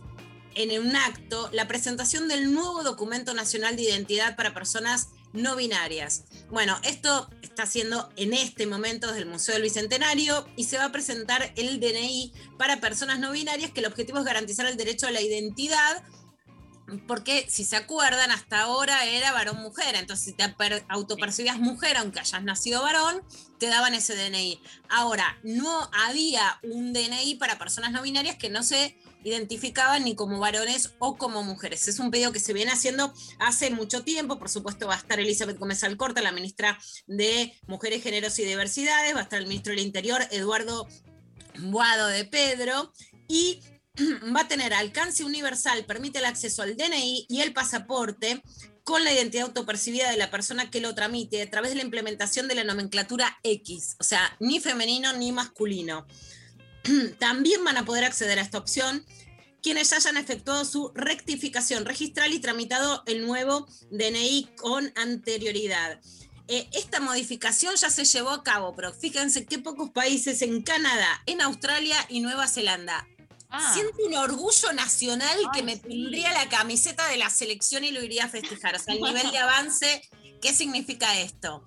en un acto la presentación del nuevo documento nacional de identidad para personas no binarias. Bueno, esto está haciendo en este momento desde el Museo del Bicentenario y se va a presentar el DNI para personas no binarias que el objetivo es garantizar el derecho a la identidad porque si se acuerdan, hasta ahora era varón-mujer, entonces si te per- autopercibías mujer, aunque hayas nacido varón, te daban ese DNI. Ahora, no había un DNI para personas no binarias que no se identificaban ni como varones o como mujeres. Es un pedido que se viene haciendo hace mucho tiempo, por supuesto va a estar Elizabeth Gómez Alcorta, la ministra de Mujeres, Géneros y Diversidades, va a estar el ministro del Interior, Eduardo Boado de Pedro, y va a tener alcance universal, permite el acceso al DNI y el pasaporte con la identidad autopercibida de la persona que lo tramite a través de la implementación de la nomenclatura X, o sea, ni femenino ni masculino. También van a poder acceder a esta opción quienes hayan efectuado su rectificación registral y tramitado el nuevo DNI con anterioridad. Eh, esta modificación ya se llevó a cabo, pero fíjense qué pocos países en Canadá, en Australia y Nueva Zelanda. Ah. Siento un orgullo nacional que me pondría la camiseta de la selección y lo iría a festejar. O sea, el nivel de avance, ¿qué significa esto?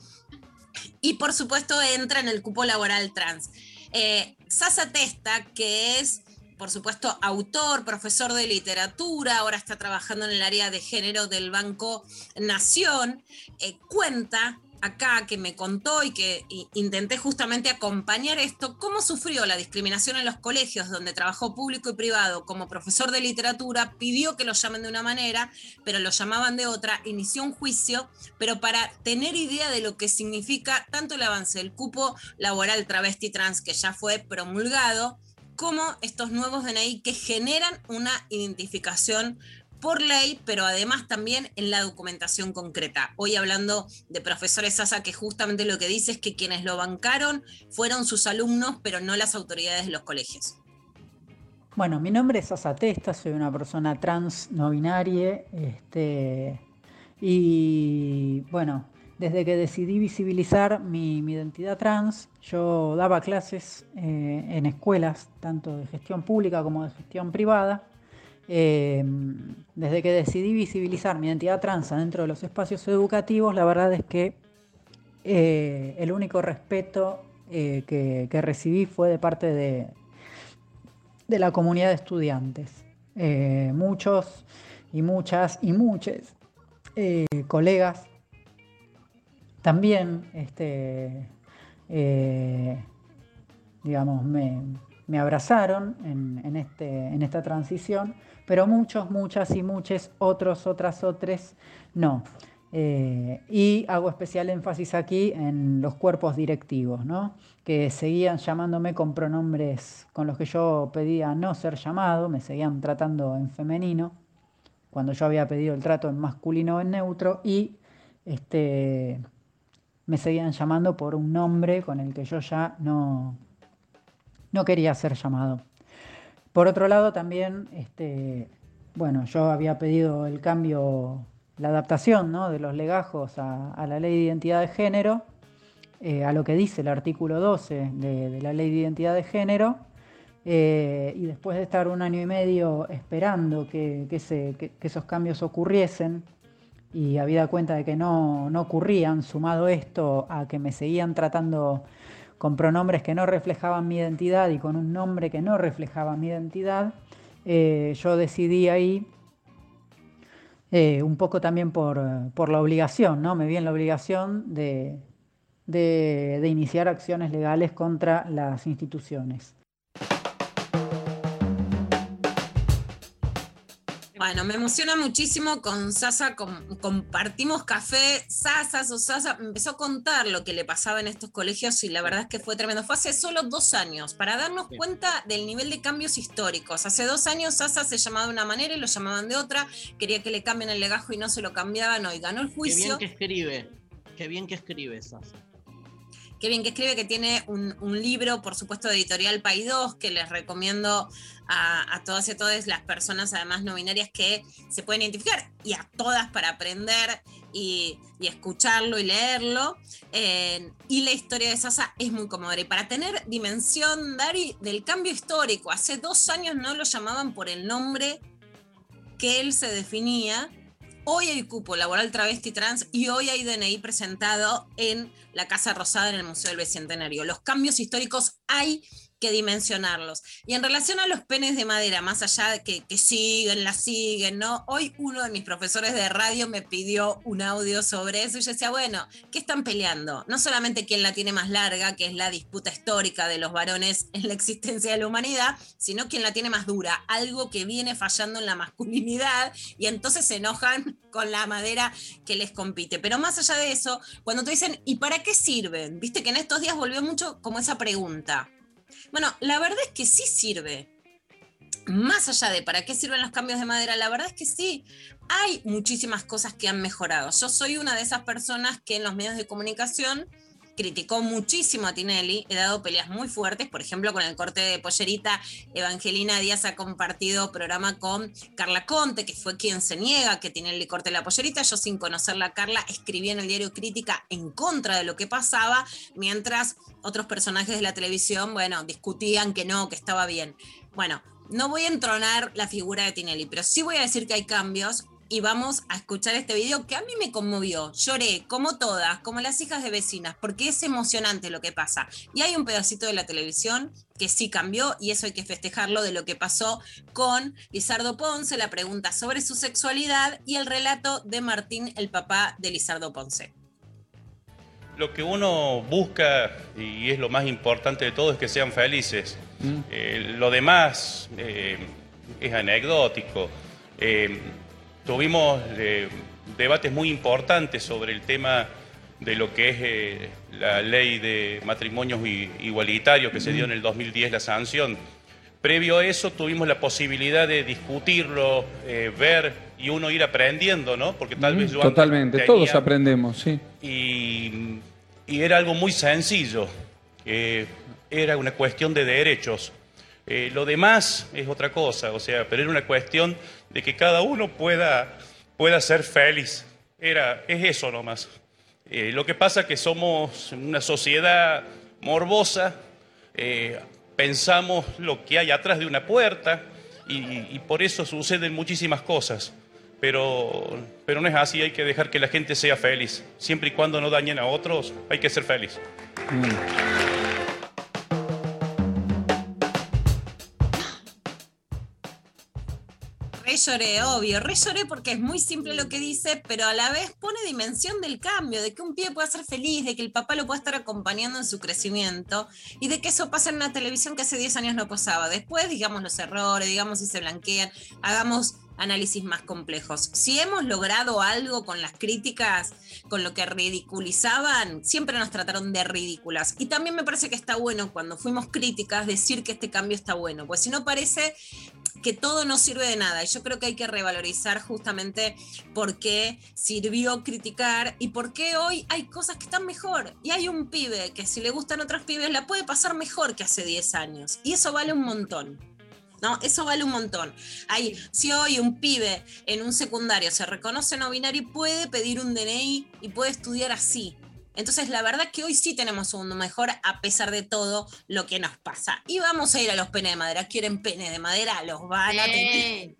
Y por supuesto entra en el cupo laboral trans. Eh, Sasa Testa, que es, por supuesto, autor, profesor de literatura, ahora está trabajando en el área de género del Banco Nación, eh, cuenta acá que me contó y que intenté justamente acompañar esto, cómo sufrió la discriminación en los colegios donde trabajó público y privado como profesor de literatura, pidió que lo llamen de una manera, pero lo llamaban de otra, inició un juicio, pero para tener idea de lo que significa tanto el avance del cupo laboral travesti trans que ya fue promulgado, como estos nuevos DNI que generan una identificación por ley, pero además también en la documentación concreta. Hoy hablando de profesores Sasa, que justamente lo que dice es que quienes lo bancaron fueron sus alumnos, pero no las autoridades de los colegios. Bueno, mi nombre es Asa Testa, soy una persona trans no binaria. Este, y bueno, desde que decidí visibilizar mi, identidad trans, yo daba clases eh, en escuelas, tanto de gestión pública como de gestión privada. Eh, desde que decidí visibilizar mi identidad trans dentro de los espacios educativos, la verdad es que eh, el único respeto que, recibí fue de parte de, de la comunidad de estudiantes. Muchos y muchas y muchos colegas también, este, eh, digamos, me, abrazaron este, en esta transición, pero muchos, muchas y muchos, otros, otras, otras, no. Eh, y hago especial énfasis aquí en los cuerpos directivos, ¿no? que seguían llamándome con pronombres con los que yo pedía no ser llamado, me seguían tratando en femenino, cuando yo había pedido el trato en masculino o en neutro, y este, me seguían llamando por un nombre con el que yo ya no, no quería ser llamado. Por otro lado, también, este, bueno, yo había pedido el cambio, la adaptación ¿no? de los legajos a, la ley de identidad de género, eh, a lo que dice el artículo 12 de, la ley de identidad de género, eh, y después de estar un año y medio esperando que, que, se- que esos cambios ocurriesen, y habida cuenta de que no, no ocurrían, sumado esto a que me seguían tratando con pronombres que no reflejaban mi identidad y con un nombre que no reflejaba mi identidad, eh, yo decidí ahí, eh, un poco también por, por la obligación, ¿no? Me vi en la obligación de- de iniciar acciones legales contra las instituciones. Bueno, me emociona muchísimo con Sasa, com- compartimos café, Sasa o Sasa me empezó a contar lo que le pasaba en estos colegios y la verdad es que fue tremendo. Fue hace solo dos años, para darnos Bien. cuenta del nivel de cambios históricos. Hace dos años Sasa se llamaba de una manera y lo llamaban de otra, quería que le cambien el legajo y no se lo cambiaban, hoy ganó el Qué bien juicio. que escribe. Qué bien que escribe Sasa. Qué bien que escribe, que tiene un, libro, por supuesto, de editorial Pay 2, que les recomiendo a, todas y a todas las personas, además no binarias, que se pueden identificar, y a todas para aprender y, y escucharlo y leerlo. Eh, y la historia de Sasa es muy conmovedora. Y para tener dimensión, Dari, del cambio histórico, hace dos años no lo llamaban por el nombre que él se definía. Hoy hay cupo laboral travesti trans y hoy hay DNI presentado en la Casa Rosada en el Museo del Bicentenario. Los cambios históricos hay que dimensionarlos. Y en relación a los penes de madera, más allá de que, que siguen, la siguen, ¿no? Hoy uno de mis profesores de radio me pidió un audio sobre eso y yo decía, bueno, ¿qué están peleando? No solamente quién la tiene más larga, que es la disputa histórica de los varones en la existencia de la humanidad, sino quién la tiene más dura, algo que viene fallando en la masculinidad y entonces se enojan con la madera que les compite. Pero más allá de eso, cuando te dicen, ¿y para qué sirven? Viste que en estos días volvió mucho como esa pregunta. Bueno, la verdad es que sí sirve. Más allá de para qué sirven los cambios de madera, la verdad es que sí, hay muchísimas cosas que han mejorado. Yo soy una de esas personas que en los medios de comunicación criticó muchísimo a Tinelli, he dado peleas muy fuertes, por ejemplo, con el corte de pollerita, Evangelina Díaz ha compartido programa con Carla Conte, que fue quien se niega que Tinelli corte la pollerita, yo sin conocerla a Carla escribí en el diario Crítica en contra de lo que pasaba, mientras otros personajes de la televisión, bueno, discutían que no, que estaba bien. Bueno, no voy a entronar la figura de Tinelli, pero sí voy a decir que hay cambios y vamos a escuchar este video que a mí me conmovió. Lloré, como todas, como las hijas de vecinas, porque es emocionante lo que pasa. Y hay un pedacito de la televisión que sí cambió y eso hay que festejarlo de lo que pasó con Lizardo Ponce, la pregunta sobre su sexualidad y el relato de Martín, el papá de Lizardo Ponce. Lo que uno busca, y es lo más importante de todo, es que sean felices. Eh, lo demás eh, es anecdótico. Eh, tuvimos eh, debates muy importantes sobre el tema de lo que es eh, la ley de matrimonios igualitarios que se dio en el 2010, la sanción. Previo a eso tuvimos la posibilidad de discutirlo, eh, ver y uno ir aprendiendo, ¿no? Porque tal vez yo Totalmente, tenía- todos aprendemos, sí. y, y era algo muy sencillo. Eh, era una cuestión de derechos. Lo demás es otra cosa, o sea, pero era una cuestión de que cada uno pueda, pueda ser feliz. Era, es eso nomás. Eh, lo que pasa es que somos una sociedad morbosa, eh, pensamos lo que hay atrás de una puerta y, por eso suceden muchísimas cosas. Pero, pero no es así, hay que dejar que la gente sea feliz. Siempre y cuando no dañen a otros, hay que ser feliz. Re lloré, obvio, re lloré porque es muy simple lo que dice, pero a la vez pone dimensión del cambio, de que un pibe pueda ser feliz, de que el papá lo pueda estar acompañando en su crecimiento y de que eso pasa en una televisión que hace 10 años no pasaba. Después, digamos los errores, digamos si se blanquean, hagamos análisis más complejos. Si hemos logrado algo con las críticas, con lo que ridiculizaban, siempre nos trataron de ridículas. Y también me parece que está bueno cuando fuimos críticas decir que este cambio está bueno, pues si no parece que todo no sirve de nada. Y yo creo que hay que revalorizar justamente por qué sirvió criticar y por qué hoy hay cosas que están mejor. Y hay un pibe que si le gustan otros pibes la puede pasar mejor que hace 10 años. Y eso vale un montón. ¿No? Eso vale un montón. Hay, si hoy un pibe en un secundario se reconoce no binario, puede pedir un DNI y puede estudiar así. Entonces, la verdad que hoy sí tenemos un mundo mejor a pesar de todo lo que nos pasa. Y vamos a ir a los penes de madera. ¿Quieren penes de madera? Los van a tener.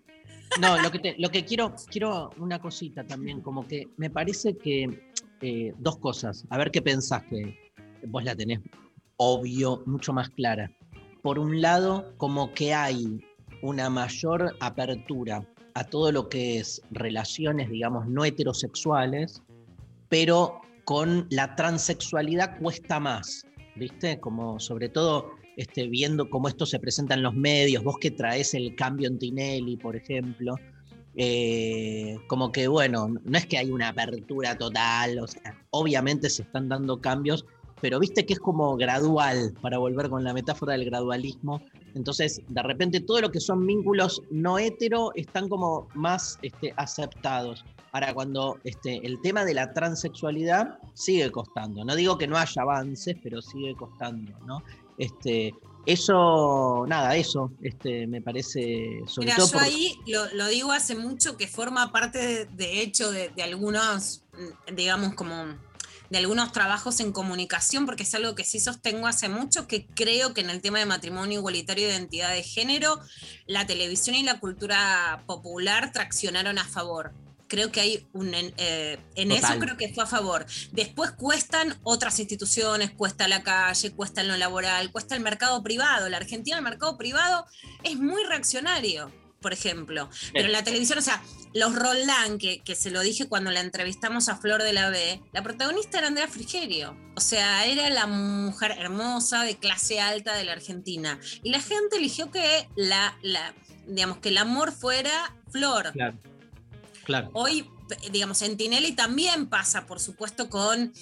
No, lo que, te- lo que quiero, quiero una cosita también, como que me parece que eh, dos cosas, a ver qué pensás que vos la tenés obvio, mucho más clara. Por un lado, como que hay una mayor apertura a todo lo que es relaciones, digamos, no heterosexuales, pero con la transexualidad cuesta más, ¿viste? Como sobre todo este, viendo cómo esto se presenta en los medios, vos que traes el cambio en Tinelli, por ejemplo, eh, como que, bueno, no es que hay una apertura total, o sea, obviamente se están dando cambios, pero viste que es como gradual, para volver con la metáfora del gradualismo. Entonces, de repente, todo lo que son vínculos no hetero están como más este, aceptados. Ahora, cuando este, el tema de la transexualidad sigue costando, no digo que no haya avances, pero sigue costando, ¿no? Este, eso, nada, eso este, me parece sobre Mira, todo yo por- ahí lo, lo digo hace mucho que forma parte de, de hecho de, de algunos, mm, digamos, como de algunos trabajos en comunicación, porque es algo que sí sostengo hace mucho, que creo que en el tema de matrimonio igualitario e identidad de género, la televisión y la cultura popular traccionaron a favor. Creo que hay un... En, eh, en eso creo que fue a favor. Después cuestan otras instituciones, cuesta la calle, cuesta en lo laboral, cuesta el mercado privado. La Argentina, el mercado privado es muy reaccionario, por ejemplo. Pero la televisión, o sea, los Roldán, que, que se lo dije cuando la entrevistamos a Flor de la B, la protagonista era Andrea Frigerio. O sea, era la mujer hermosa de clase alta de la Argentina. Y la gente eligió que la, la digamos, que el amor fuera Flor. Claro, Hoy, digamos, en Tinelli también pasa, por supuesto, con,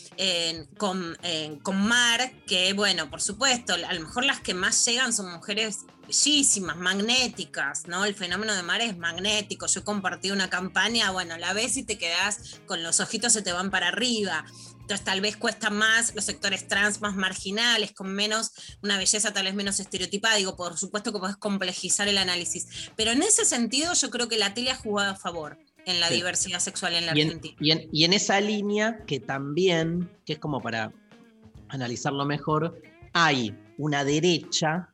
con, con Mar, que, bueno, por supuesto, a lo mejor las que más llegan son mujeres bellísimas, magnéticas, ¿no? El fenómeno de Mar es magnético. Yo compartí una campaña, bueno, la ves y te quedas con los ojitos se te van para arriba. Entonces tal vez cuesta más los sectores trans más marginales, con menos, una belleza tal vez menos estereotipada. Digo, por supuesto que podés complejizar el análisis. Pero en ese sentido yo creo que la tele ha jugado a favor en la Sí. diversidad sexual en la Y en, Argentina. y en- y en esa línea que también, que es como para analizarlo mejor, hay una derecha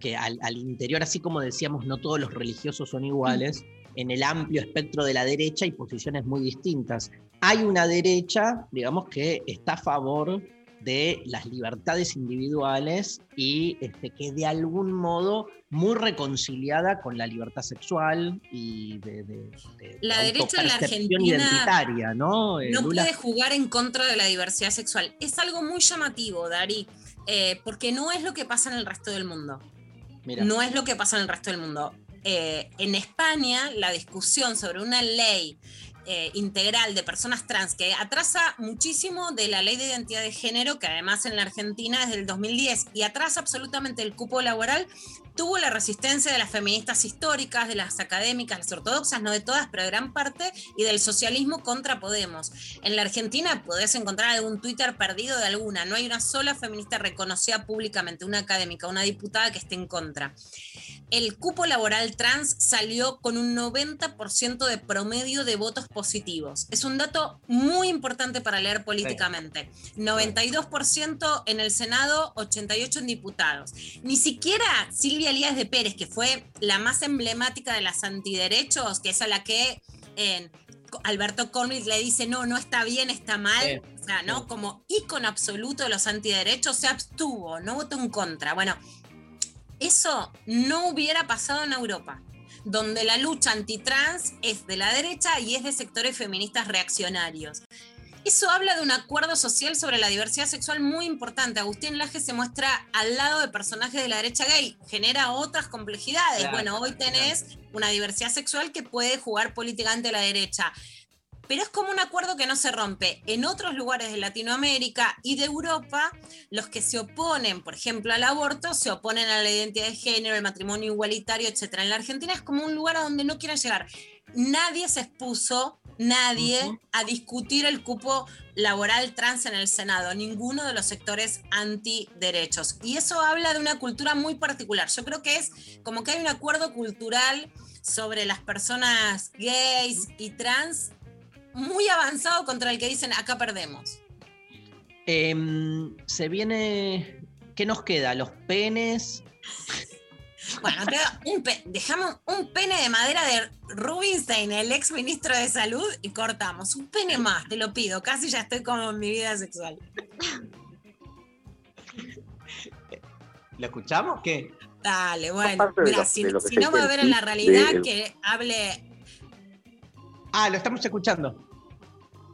que al, al interior, así como decíamos, no todos los religiosos son iguales, en el amplio espectro de la derecha hay posiciones muy distintas. Hay una derecha, digamos, que está a favor de las libertades individuales y este, que de algún modo muy reconciliada con la libertad sexual y de, de- de La derecha en la autopercepción Argentina identitaria, ¿no? Eh, no Lula? puede jugar en contra de la diversidad sexual. Es algo muy llamativo, Dari, eh, porque no es lo que pasa en el resto del mundo. Mira. No es lo que pasa en el resto del mundo. Eh, en España, la discusión sobre una ley eh, integral de personas trans que atrasa muchísimo de la ley de identidad de género, que además en la Argentina es del 2010, y atrasa absolutamente el cupo laboral, tuvo la resistencia de las feministas históricas, de las académicas, las ortodoxas, no de todas, pero de gran parte, y del socialismo contra Podemos. En la Argentina podés encontrar algún Twitter perdido de alguna, no hay una sola feminista reconocida públicamente, una académica, una diputada que esté en contra. El cupo laboral trans salió con un 90% de promedio de votos positivos. Es un dato muy importante para leer políticamente. 92% en el Senado, 88 en diputados. Ni siquiera Silvia Elías de Pérez, que fue la más emblemática de las antiderechos, que es a la que eh, Alberto Cornwell le dice, no, no está bien, está mal. Sí, o sea, ¿no? Como ícono absoluto de los antiderechos, se abstuvo, no votó en contra. Bueno, eso no hubiera pasado en Europa, donde la lucha antitrans es de la derecha y es de sectores feministas reaccionarios. Eso habla de un acuerdo social sobre la diversidad sexual muy importante. Agustín Laje se muestra al lado de personajes de la derecha gay, genera otras complejidades. Claro, bueno, hoy tenés una diversidad sexual que puede jugar políticamente a la derecha. Pero es como un acuerdo que no se rompe. En otros lugares de Latinoamérica y de Europa, los que se oponen, por ejemplo, al aborto, se oponen a la identidad de género, el matrimonio igualitario, etc. En la Argentina es como un lugar a donde no quieren llegar. Nadie se expuso, nadie, a discutir el cupo laboral trans en el Senado, ninguno de los sectores antiderechos. Y eso habla de una cultura muy particular. Yo creo que es como que hay un acuerdo cultural sobre las personas gays y trans muy avanzado contra el que dicen acá perdemos. Em, se viene. ¿Qué nos queda? Los penes. Bueno, un dejamos un pene de madera de Rubinstein, el ex ministro de Salud, y cortamos. Un pene más, te lo pido. Casi ya estoy como en mi vida sexual. ¿Lo escuchamos? ¿Qué? Dale, bueno. Mira, lo- si, si no va a ver en la realidad de- que hable. Ah, lo estamos escuchando.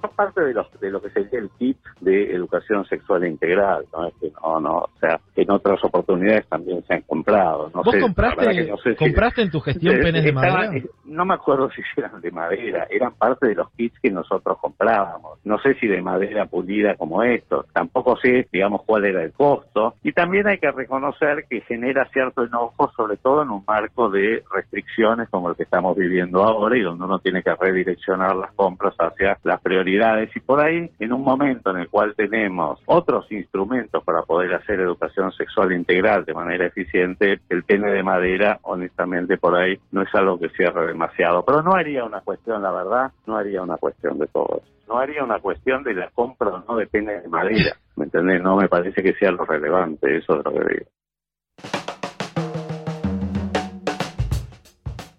Parte de, los, de lo que sería el kit de educación sexual integral, ¿no? Es que no, no, o sea, en otras oportunidades también se han comprado. No ¿Vos sé, compraste, no sé si- compraste en tu gestión Eh, penes de madera? No me acuerdo si eran de madera, eran parte de los kits que nosotros comprábamos. No sé si de madera pulida como estos, tampoco sé, digamos, cuál era el costo. Y también hay que reconocer que genera cierto enojo, sobre todo en un marco de restricciones como el que estamos viviendo ahora y donde uno tiene que redireccionar las compras hacia las prioridades. Y por ahí, en un momento en el cual tenemos otros instrumentos para poder hacer educación sexual integral de manera eficiente, el pene de madera, honestamente, por ahí no es algo que cierre demasiado. Pero no haría una cuestión, la verdad, no haría una cuestión de todo. No haría una cuestión de la compra o no de pene de madera. ¿Me entendés? No me parece que sea lo relevante, eso es lo que digo.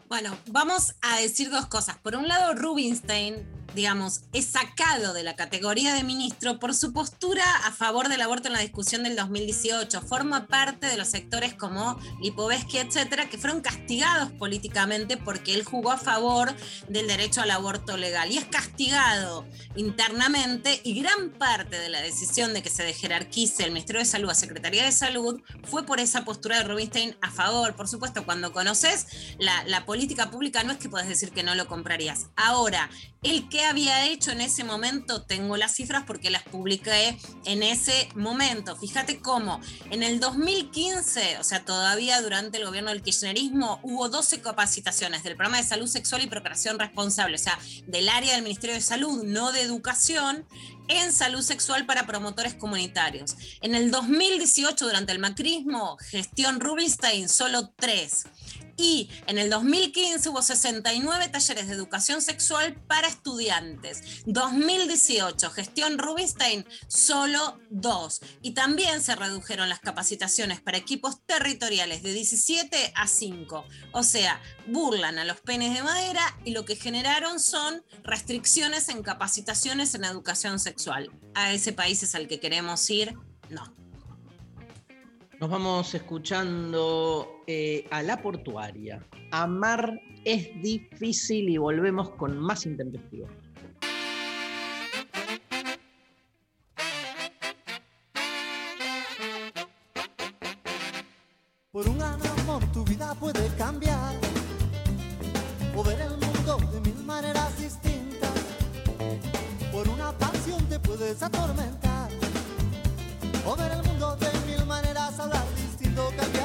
Bueno, vamos a decir dos cosas. Por un lado, Rubinstein, digamos, es sacado de la categoría de ministro por su postura a favor del aborto en la discusión del 2018. Forma parte de los sectores como Lipovetsky, etcétera, que fueron castigados políticamente porque él jugó a favor del derecho al aborto legal. Y es castigado internamente y gran parte de la decisión de que se jerarquice el Ministerio de Salud a Secretaría de Salud fue por esa postura de Rubinstein a favor. Por supuesto, cuando conoces la, política pública no es que puedes decir que no lo comprarías. Ahora, el que había hecho en ese momento, tengo las cifras porque las publiqué en ese momento. Fíjate cómo en el 2015, o sea, todavía durante el gobierno del kirchnerismo, hubo 12 capacitaciones del programa de salud sexual y procreación responsable, o sea, del área del Ministerio de Salud, no de educación, en salud sexual para promotores comunitarios. En el 2018, durante el macrismo, gestión Rubinstein, solo tres. Y en el 2015 hubo 69 talleres de educación sexual para estudiantes. 2018, gestión Rubinstein, solo dos. Y también se redujeron las capacitaciones para equipos territoriales de 17 a 5. O sea, burlan a los penes de madera y lo que generaron son restricciones en capacitaciones en educación sexual. A ese país es al que queremos ir, no. Nos vamos escuchando eh, a la portuaria. Amar es difícil y volvemos con más intempestivo. Por un amor tu vida puede cambiar o ver el mundo de mil maneras distintas. Por una pasión te puedes atormentar o ver el mundo de cambiar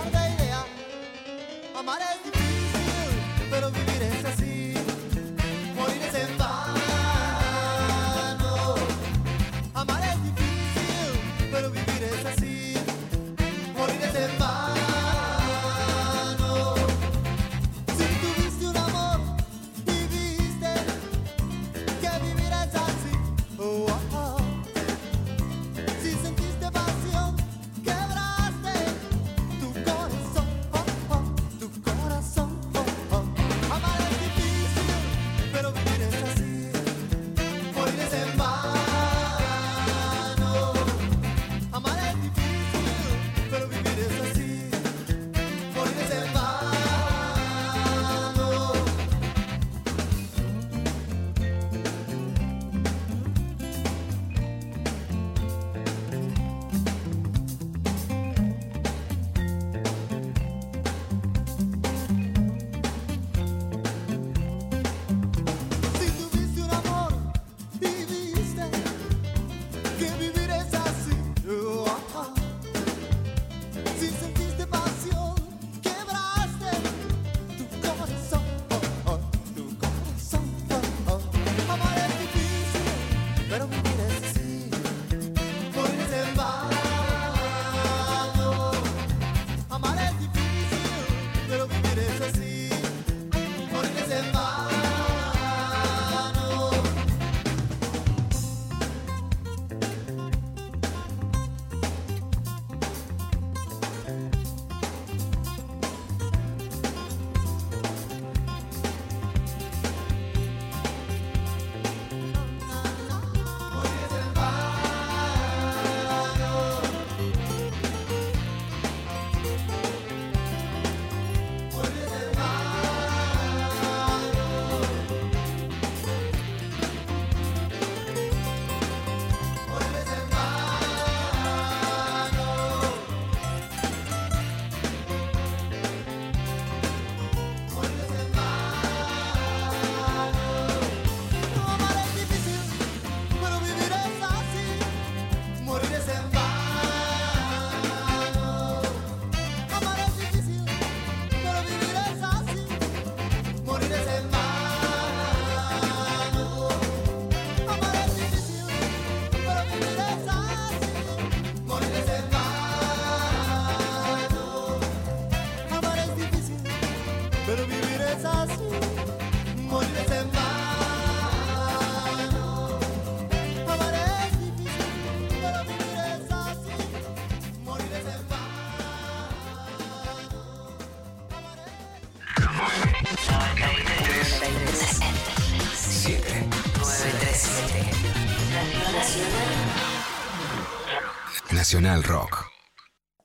Nacional Rock.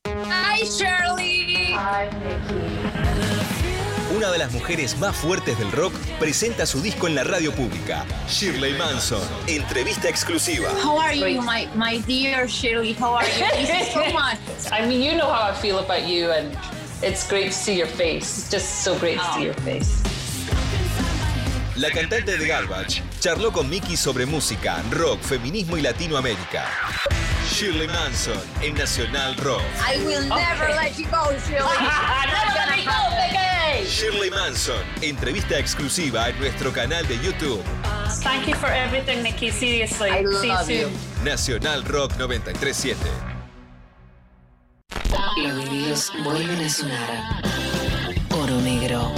Hi, Shirley. Hi, Una de las mujeres más fuertes del rock presenta su disco en la radio pública. Shirley Manson, entrevista exclusiva. How are you, my, my dear Shirley? How are you? Thank you so much. I mean, you know how I feel about you, and it's great to see your face. It's just so great to see your face. La cantante de Garbage charló con Mickey sobre música, rock, feminismo y Latinoamérica. Shirley Manson en Nacional Rock. I will never let you go, Shirley. Never go. Shirley Manson, entrevista exclusiva en nuestro canal de YouTube. Thank you for everything, Nikki. Seriously. I See you love you. soon. Nacional Rock 937. Los vinilos vuelven a sonar. Oro negro.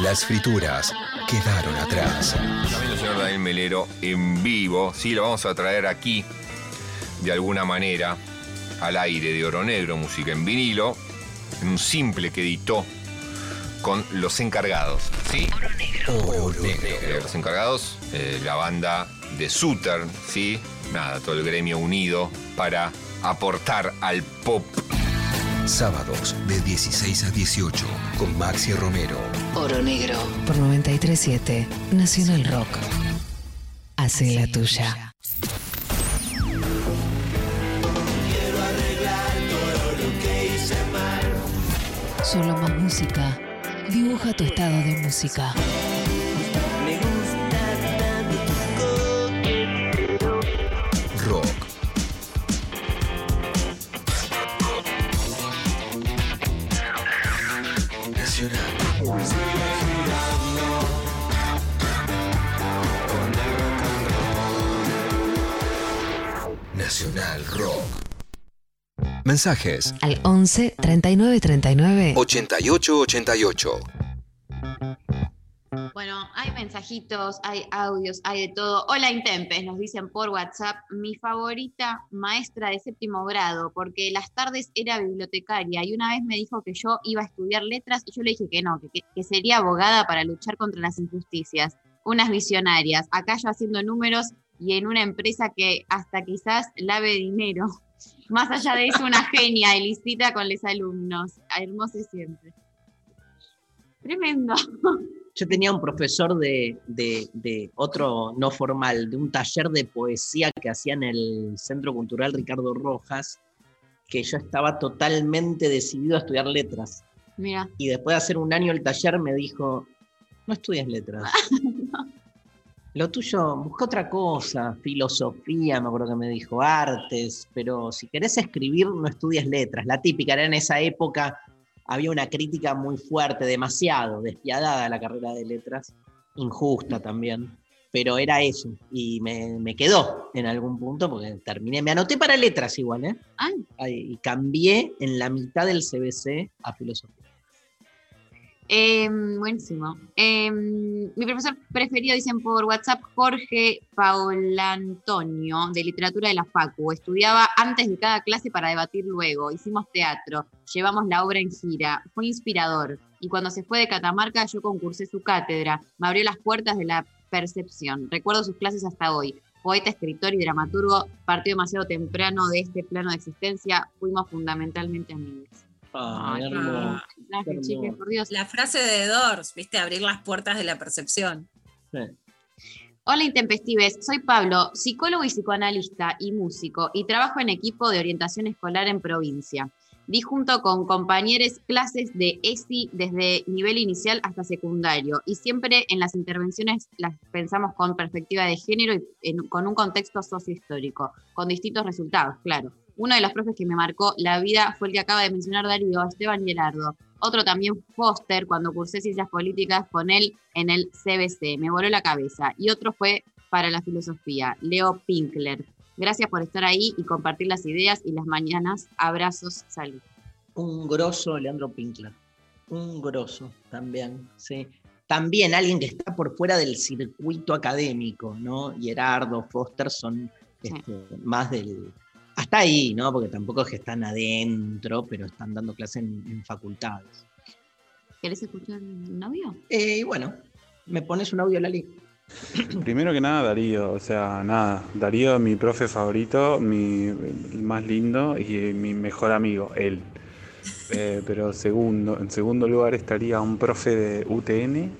Las frituras quedaron atrás. También el señor Daniel Melero en vivo, sí, lo vamos a traer aquí de alguna manera al aire de Oro Negro, música en vinilo, en un simple que editó con Los Encargados, ¿sí? Oro Negro. Eh, los Encargados, eh, la banda de Suter, ¿sí? Nada, todo el gremio unido para aportar al pop. Sábados de 16 a 18 con Maxi Romero. Oro negro. Por 937 Nacional Rock. Hace la tuya. Solo más música. Dibuja tu estado de música. Rock. Nacional. Nacional Rock. Mensajes Al 11 39 39 8888. Bueno, hay mensajitos, hay audios, hay de todo. Hola Intempes, nos dicen por WhatsApp, mi favorita maestra de séptimo grado, porque las tardes era bibliotecaria y una vez me dijo que yo iba a estudiar letras y yo le dije que no, que- que sería abogada para luchar contra las injusticias. Unas visionarias, acá yo haciendo números y en una empresa que hasta quizás lave dinero. Más allá de eso, una genia, Elisita con los alumnos. Hermoso siempre. Tremendo. Yo tenía un profesor de, de- de otro no formal, de un taller de poesía que hacía en el Centro Cultural Ricardo Rojas, que yo estaba totalmente decidido a estudiar letras. Mira. Y después de hacer un año el taller me dijo, no estudias letras. Lo tuyo, busca otra cosa, filosofía, me acuerdo que me dijo, artes, pero si querés escribir, no estudias letras. La típica era en esa época, había una crítica muy fuerte, demasiado despiadada a la carrera de letras, injusta también, pero era eso, y me, me quedó en algún punto, porque terminé, me anoté para letras igual, ¿eh? Ay, Y cambié en la mitad del CBC a filosofía. Eh, buenísimo. Eh, mi profesor preferido, dicen por WhatsApp, Jorge Paulantonio, de literatura de la Facu. Estudiaba antes de cada clase para debatir luego. Hicimos teatro, llevamos la obra en gira. Fue inspirador. Y cuando se fue de Catamarca, yo concursé su cátedra. Me abrió las puertas de la percepción. Recuerdo sus clases hasta hoy. Poeta, escritor y dramaturgo, partió demasiado temprano de este plano de existencia. Fuimos fundamentalmente amigos. Por Dios. La frase de Doors, ¿viste? Abrir las puertas de la percepción. Hola Intempestives, soy Pablo, psicólogo y psicoanalista y músico, y trabajo en equipo de orientación escolar en provincia. Di junto con compañeros clases de ESI desde nivel inicial hasta secundario, y siempre en las intervenciones las pensamos con perspectiva de género y en- con un contexto sociohistórico, con distintos resultados, claro. Uno de los profes que me marcó la vida fue el que acaba de mencionar Darío, Esteban Gerardo. Otro también Foster, cuando cursé ciencias políticas con él en el CBC. Me voló la cabeza. Y otro fue para la filosofía, Leo Pinkler. Gracias por estar ahí y compartir las ideas y las mañanas. Abrazos, salud. Un grosso Leandro Pinkler. Un grosso también, sí. También alguien que está por fuera del circuito académico, ¿no? Gerardo, Foster son este, más del. Hasta ahí, ¿no? Porque tampoco es que están adentro, pero están dando clase en, en facultades. ¿Querés escuchar un audio? Eh, y bueno, ¿me pones un audio, Lali? Primero que nada, Darío, o sea, nada, Darío es mi profe favorito, mi el más lindo y mi mejor amigo, él. Eh, pero segundo, en segundo lugar estaría un profe de UTN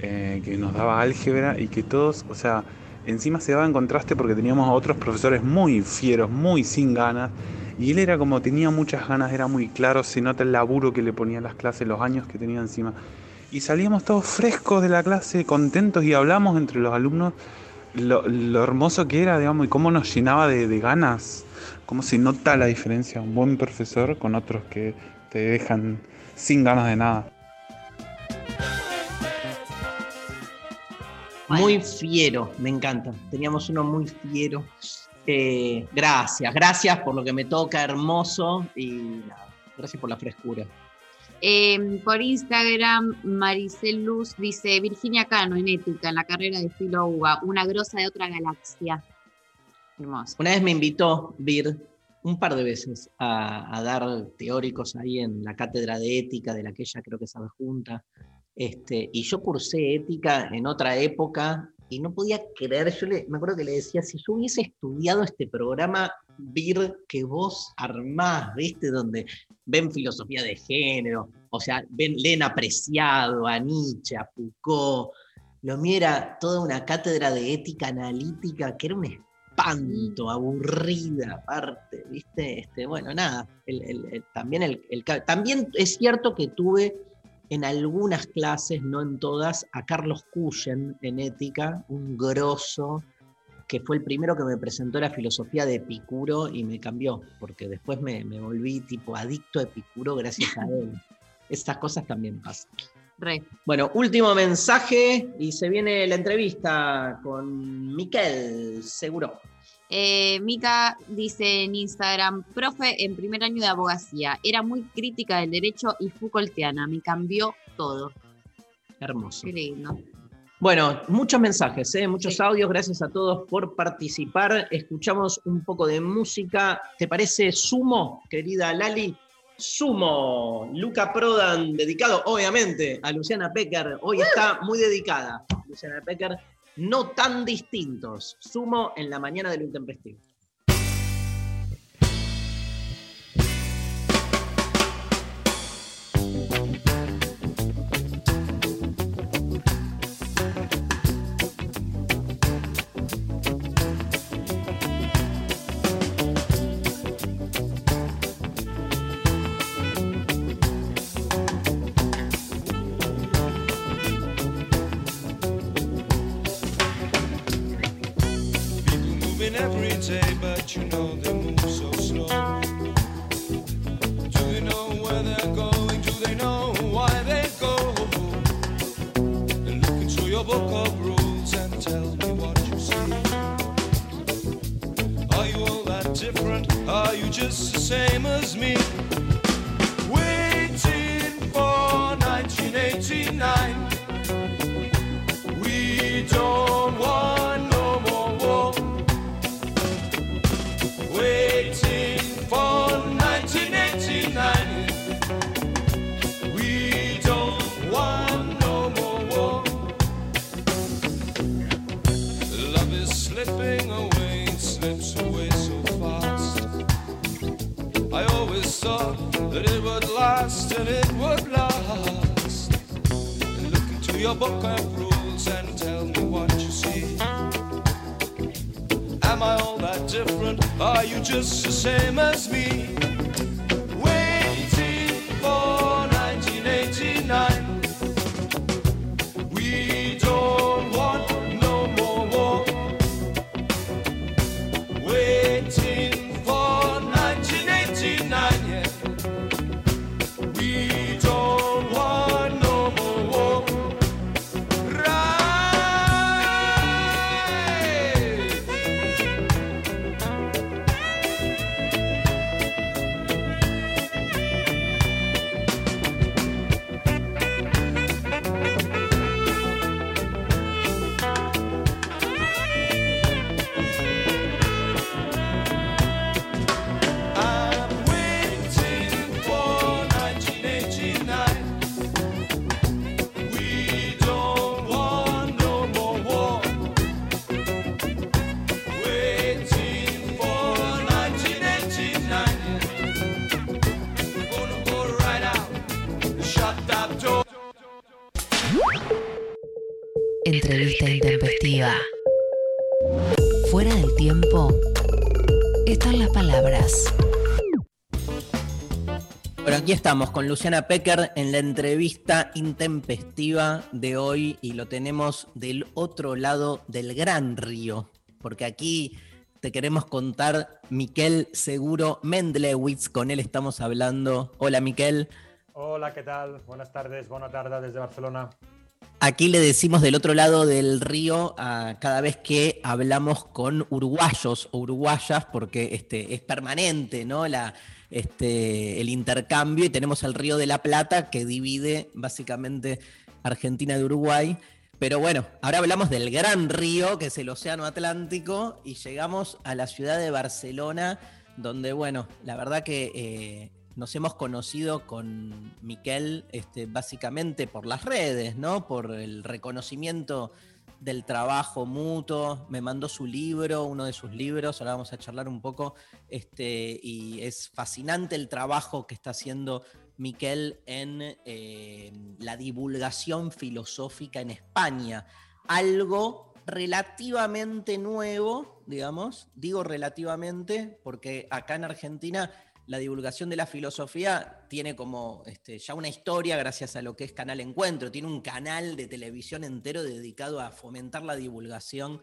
eh, que nos daba álgebra y que todos, o sea, encima se daba en contraste porque teníamos a otros profesores muy fieros, muy sin ganas, y él era como tenía muchas ganas, era muy claro, se nota el laburo que le ponía a las clases, los años que tenía encima. Y salíamos todos frescos de la clase, contentos y hablamos entre los alumnos lo, hermoso que era, digamos, y cómo nos llenaba de, de ganas, cómo se nota la diferencia un buen profesor con otros que te dejan sin ganas de nada. Muy fiero, me encanta. Teníamos uno muy fiero. Eh, gracias, gracias por lo que me toca, hermoso. Y nada, gracias por la frescura. Eh, por Instagram, Maricel Luz dice Virginia Cano en ética, en la carrera de Filo UBA, una grosa de otra galaxia. Hermoso. Una vez me invitó Vir un par de veces a, a dar teóricos ahí en la cátedra de ética de la que ella creo que estaba junta. Este, y yo cursé ética en otra época y no podía creer, yo le, me acuerdo que le decía, si yo hubiese estudiado este programa VIR que vos armás, ¿viste? Donde ven filosofía de género, o sea, ven, leen apreciado a Nietzsche, a Foucault, lo mío era toda una cátedra de ética analítica que era un espanto, aburrida aparte, ¿viste? Este, bueno, nada, el- el- también es cierto que tuve en algunas clases, no en todas, a Carlos Cuyen en ética, un grosso, que fue el primero que me presentó la filosofía de Epicuro y me cambió, porque después me, me volví tipo adicto a Epicuro gracias a él. Estas cosas también pasan. Bueno, último mensaje y se viene la entrevista con Miquel, seguro. Eh, Mica dice en Instagram, profe en primer año de abogacía, era muy crítica del derecho y Foucaultiana, me cambió todo. Hermoso. Qué lindo. Bueno, muchos mensajes, ¿eh? muchos audios. Gracias a todos por participar. Escuchamos un poco de música. ¿Te parece Sumo, querida Lali? Sumo, Luca Prodan, dedicado obviamente a Luciana Pecker. Hoy está muy dedicada. Luciana Pecker, no tan distintos. Sumo en la mañana del intempestivo. Estamos con Luciana Pecker en la entrevista intempestiva de hoy y lo tenemos del otro lado del gran río, porque aquí te queremos contar Miquel Seguro Mendlewitz, con él estamos hablando. Hola Miquel. Hola, ¿qué tal? Buenas tardes, buena tarde desde Barcelona. Aquí le decimos del otro lado del río a cada vez que hablamos con uruguayos o uruguayas, porque este, es permanente ¿no? La, este, el intercambio y tenemos el río de la Plata que divide básicamente Argentina de Uruguay. Pero bueno, ahora hablamos del gran río, que es el Océano Atlántico, y llegamos a la ciudad de Barcelona, donde, bueno, la verdad que eh, nos hemos conocido con Miquel este, básicamente por las redes, ¿no? Por el reconocimiento del trabajo mutuo. Me mandó su libro, uno de sus libros, ahora vamos a charlar un poco. Este, y es fascinante el trabajo que está haciendo Miquel en eh, la divulgación filosófica en España. Algo relativamente nuevo, digamos, digo relativamente, porque acá en Argentina la divulgación de la filosofía tiene como este, ya una historia gracias a lo que es Canal Encuentro, tiene un canal de televisión entero dedicado a fomentar la divulgación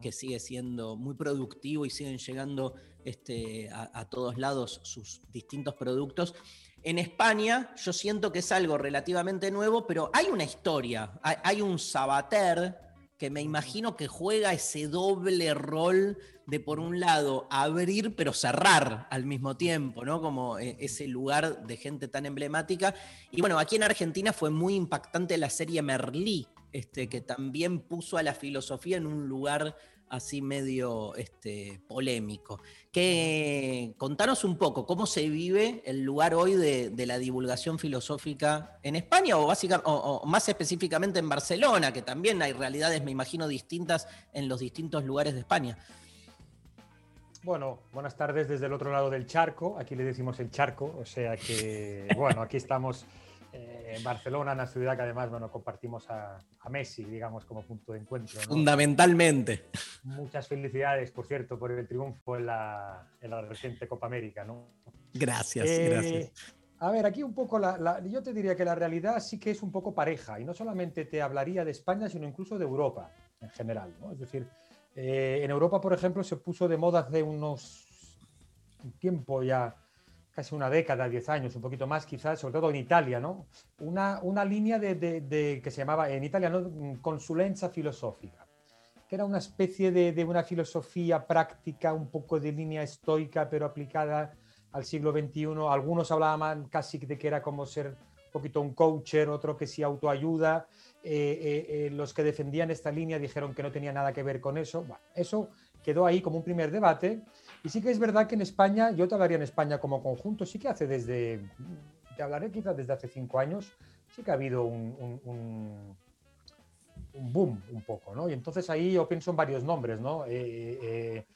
que sigue siendo muy productivo y siguen llegando este, a, a todos lados sus distintos productos. En España yo siento que es algo relativamente nuevo, pero hay una historia, hay, hay un sabater que me imagino que juega ese doble rol de por un lado abrir pero cerrar al mismo tiempo, ¿no? Como eh, ese lugar de gente tan emblemática. Y bueno, aquí en Argentina fue muy impactante la serie Merlí, este, que también puso a la filosofía en un lugar así medio este, polémico. Que, contanos un poco cómo se vive el lugar hoy de, la divulgación filosófica en España o, o más específicamente en Barcelona, que también hay realidades, me imagino, distintas en los distintos lugares de España. Bueno, buenas tardes desde el otro lado del charco. Aquí le decimos el charco, o sea que, bueno, aquí estamos eh, en Barcelona, una ciudad que además, bueno, compartimos a, a Messi, digamos, como punto de encuentro. ¿no? Fundamentalmente. Muchas felicidades, por cierto, por el triunfo en la, en la reciente Copa América, ¿no? Gracias, Eh, gracias. A ver, aquí un poco, la, la- yo te diría que la realidad sí que es un poco pareja y no solamente te hablaría de España, sino incluso de Europa en general. ¿no? Es decir, eh, en Europa, por ejemplo, se puso de moda hace unos un tiempo ya, casi una década, diez años, un poquito más quizás, sobre todo en Italia, ¿no? Una, una línea de, de- de- que se llamaba en italiano mm, consulenza filosófica que era una especie de, de una filosofía práctica, un poco de línea estoica, pero aplicada al siglo XXI. Algunos hablaban casi de que era como ser un poquito un coacher, otro que sí autoayuda. Eh, eh, eh, los que defendían esta línea dijeron que no tenía nada que ver con eso. Bueno, eso quedó ahí como un primer debate. Y sí que es verdad que en España, yo te hablaría en España como conjunto, sí que hace desde, te hablaré quizás desde hace cinco años, sí que ha habido un- boom un poco, ¿no? Y entonces ahí yo pienso en varios nombres, ¿no? Eh, eh,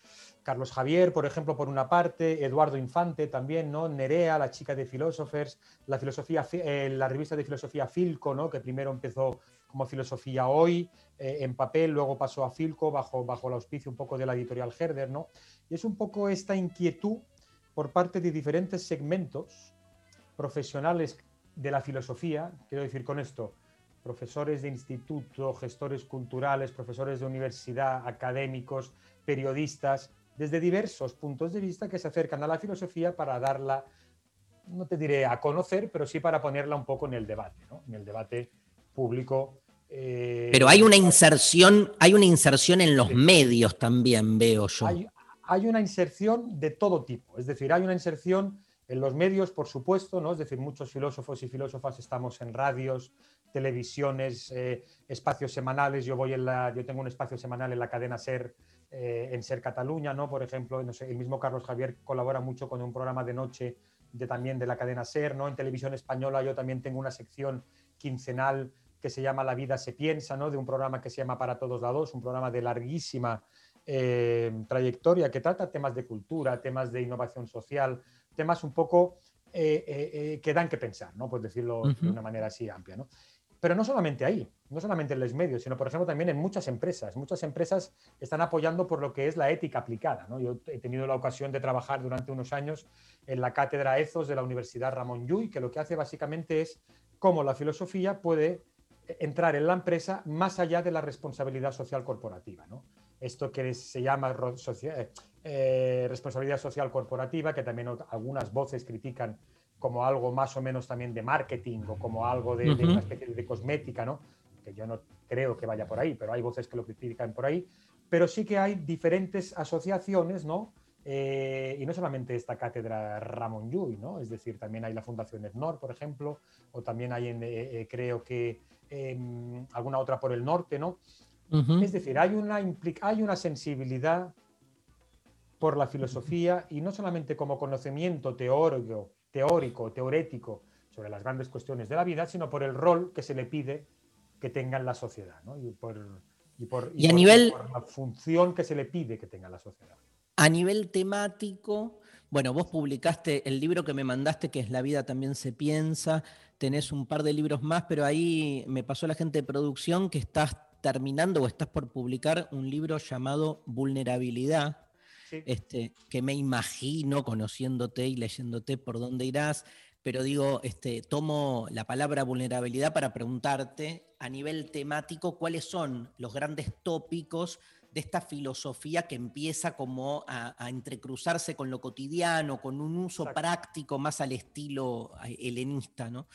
Carlos Javier, por ejemplo, por una parte, Eduardo Infante también, ¿no? Nerea, la chica de Philosophers, la, filosofía, fi- eh, la revista de filosofía Filco, ¿no? Que primero empezó como filosofía hoy, eh, en papel, luego pasó a Filco bajo, bajo el auspicio un poco de la editorial Herder, ¿no? Y es un poco esta inquietud por parte de diferentes segmentos profesionales de la filosofía, quiero decir con esto, profesores de instituto, gestores culturales, profesores de universidad, académicos, periodistas, desde diversos puntos de vista que se acercan a la filosofía para darla, no te diré a conocer, pero sí para ponerla un poco en el debate, ¿no? en el debate público. eh, Pero hay una inserción, hay una inserción en los medios también, veo yo. hay, hay una inserción de todo tipo, es decir, hay una inserción en los medios, por supuesto, ¿no? es decir, muchos filósofos y filósofas estamos en radios, televisiones, eh, espacios semanales. Yo voy en la, yo tengo un espacio semanal en la cadena Ser, eh, en Ser Cataluña, ¿no? Por ejemplo, no sé, el mismo Carlos Javier colabora mucho con un programa de noche de, también de la cadena Ser, ¿no? En televisión española yo también tengo una sección quincenal que se llama La vida se piensa, ¿no? De un programa que se llama Para todos lados, un programa de larguísima eh, trayectoria que trata temas de cultura, temas de innovación social, temas un poco eh, eh, que dan que pensar, ¿no? Pues decirlo de una manera así amplia, ¿no? Pero no solamente ahí, no solamente en los medios, sino por ejemplo también en muchas empresas. Muchas empresas están apoyando por lo que es la ética aplicada. ¿no? Yo he tenido la ocasión de trabajar durante unos años en la cátedra EZOS de la Universidad Ramón Llull, que lo que hace básicamente es cómo la filosofía puede entrar en la empresa más allá de la responsabilidad social corporativa. ¿no? Esto que se llama eh, eh, responsabilidad social corporativa, que también algunas voces critican como algo más o menos también de marketing o como algo de, de Ujú. una especie de cosmética, ¿no? que yo no creo que vaya por ahí, pero hay voces que lo critican por ahí. Pero sí que hay diferentes asociaciones, ¿no? Eh, y no solamente esta cátedra Ramón Llull, ¿no? Es decir, también hay la Fundación EDNOR, por ejemplo, o también hay, en, eh, eh, creo que, em, alguna otra por el norte, ¿no? Ujú. Es decir, hay una, hay una sensibilidad por la filosofía y no solamente como conocimiento teórico, teórico, teorético sobre las grandes cuestiones de la vida, sino por el rol que se le pide que tenga en la sociedad ¿no? y, por, y, por, Y a por- nivel- por la función que se le pide que tenga la sociedad. A nivel temático, bueno, vos publicaste el libro que me mandaste, que es La vida también se piensa, tenés un par de libros más, pero ahí me pasó la gente de producción que estás terminando o estás por publicar un libro llamado Vulnerabilidad, este, que me imagino, conociéndote y leyéndote por dónde irás, pero digo, este, tomo la palabra vulnerabilidad para preguntarte a nivel temático cuáles son los grandes tópicos de esta filosofía que empieza como a, a entrecruzarse con lo cotidiano, con un uso práctico más al estilo eh, helenista, ¿no?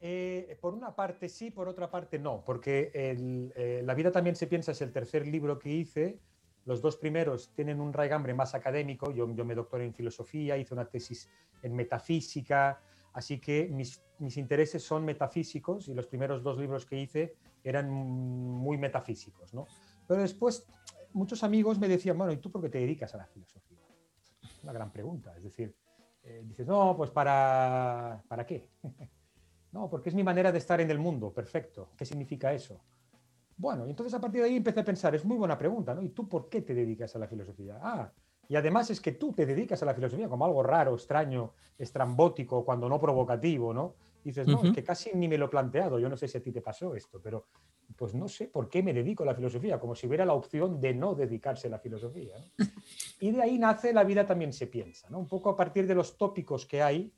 Eh, por una parte sí, por otra parte no, porque el, eh, La vida también se piensa es el tercer libro que hice. Los dos primeros tienen un raigambre más académico. Yo, yo me doctoré en filosofía, hice una tesis en metafísica, así que mis, mis intereses son metafísicos y los primeros dos libros que hice eran muy metafísicos. ¿no? Pero después muchos amigos me decían, bueno, ¿y tú por qué te dedicas a la filosofía? Una gran pregunta. Es decir, eh, dices, no, pues para, ¿para qué? No, porque es mi manera de estar en el mundo. Perfecto. ¿Qué significa eso? Bueno, y entonces a partir de ahí empecé a pensar, es muy buena pregunta, ¿no? ¿Y tú por qué te dedicas a la filosofía? Ah, y además es que tú te dedicas a la filosofía como algo raro, extraño, estrambótico, cuando no provocativo, ¿no? Y dices, no, es que casi ni me lo he planteado. Yo no sé si a ti te pasó esto, pero pues no sé por qué me dedico a la filosofía, como si hubiera la opción de no dedicarse a la filosofía. ¿no? Y de ahí nace La vida también se piensa, ¿no? Un poco a partir de los tópicos que hay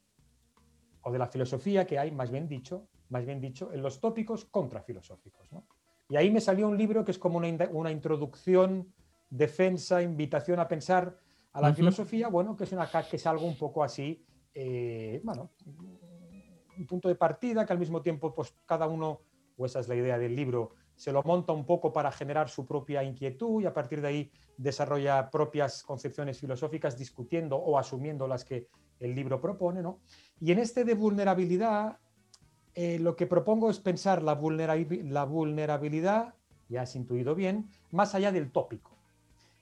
o de la filosofía que hay, más bien dicho, más bien dicho, en los tópicos contrafilosóficos. ¿no? Y ahí me salió un libro que es como una, una introducción, defensa, invitación a pensar a la Ujú. filosofía, bueno, que es, una, que es algo un poco así, eh, bueno, un punto de partida que al mismo tiempo, pues cada uno, o esa es la idea del libro, se lo monta un poco para generar su propia inquietud y a partir de ahí desarrolla propias concepciones filosóficas discutiendo o asumiendo las que el libro propone, ¿no? Y en este de vulnerabilidad, eh, lo que propongo es pensar la, la vulnerabilidad, ya has intuido bien, más allá del tópico.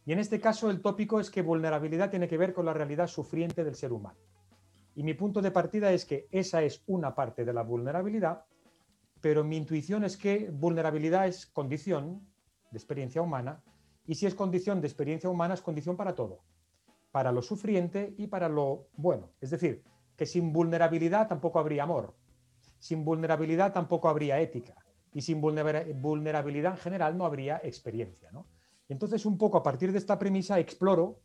Y en este caso el tópico es que vulnerabilidad tiene que ver con la realidad sufriente del ser humano. Y mi punto de partida es que esa es una parte de la vulnerabilidad, pero mi intuición es que vulnerabilidad es condición de experiencia humana, y si es condición de experiencia humana es condición para todo, para lo sufriente y para lo bueno. Es decir, que sin vulnerabilidad tampoco habría amor, sin vulnerabilidad tampoco habría ética, y sin vulnera- vulnerabilidad en general no habría experiencia. Entonces, un poco a partir de esta premisa, exploro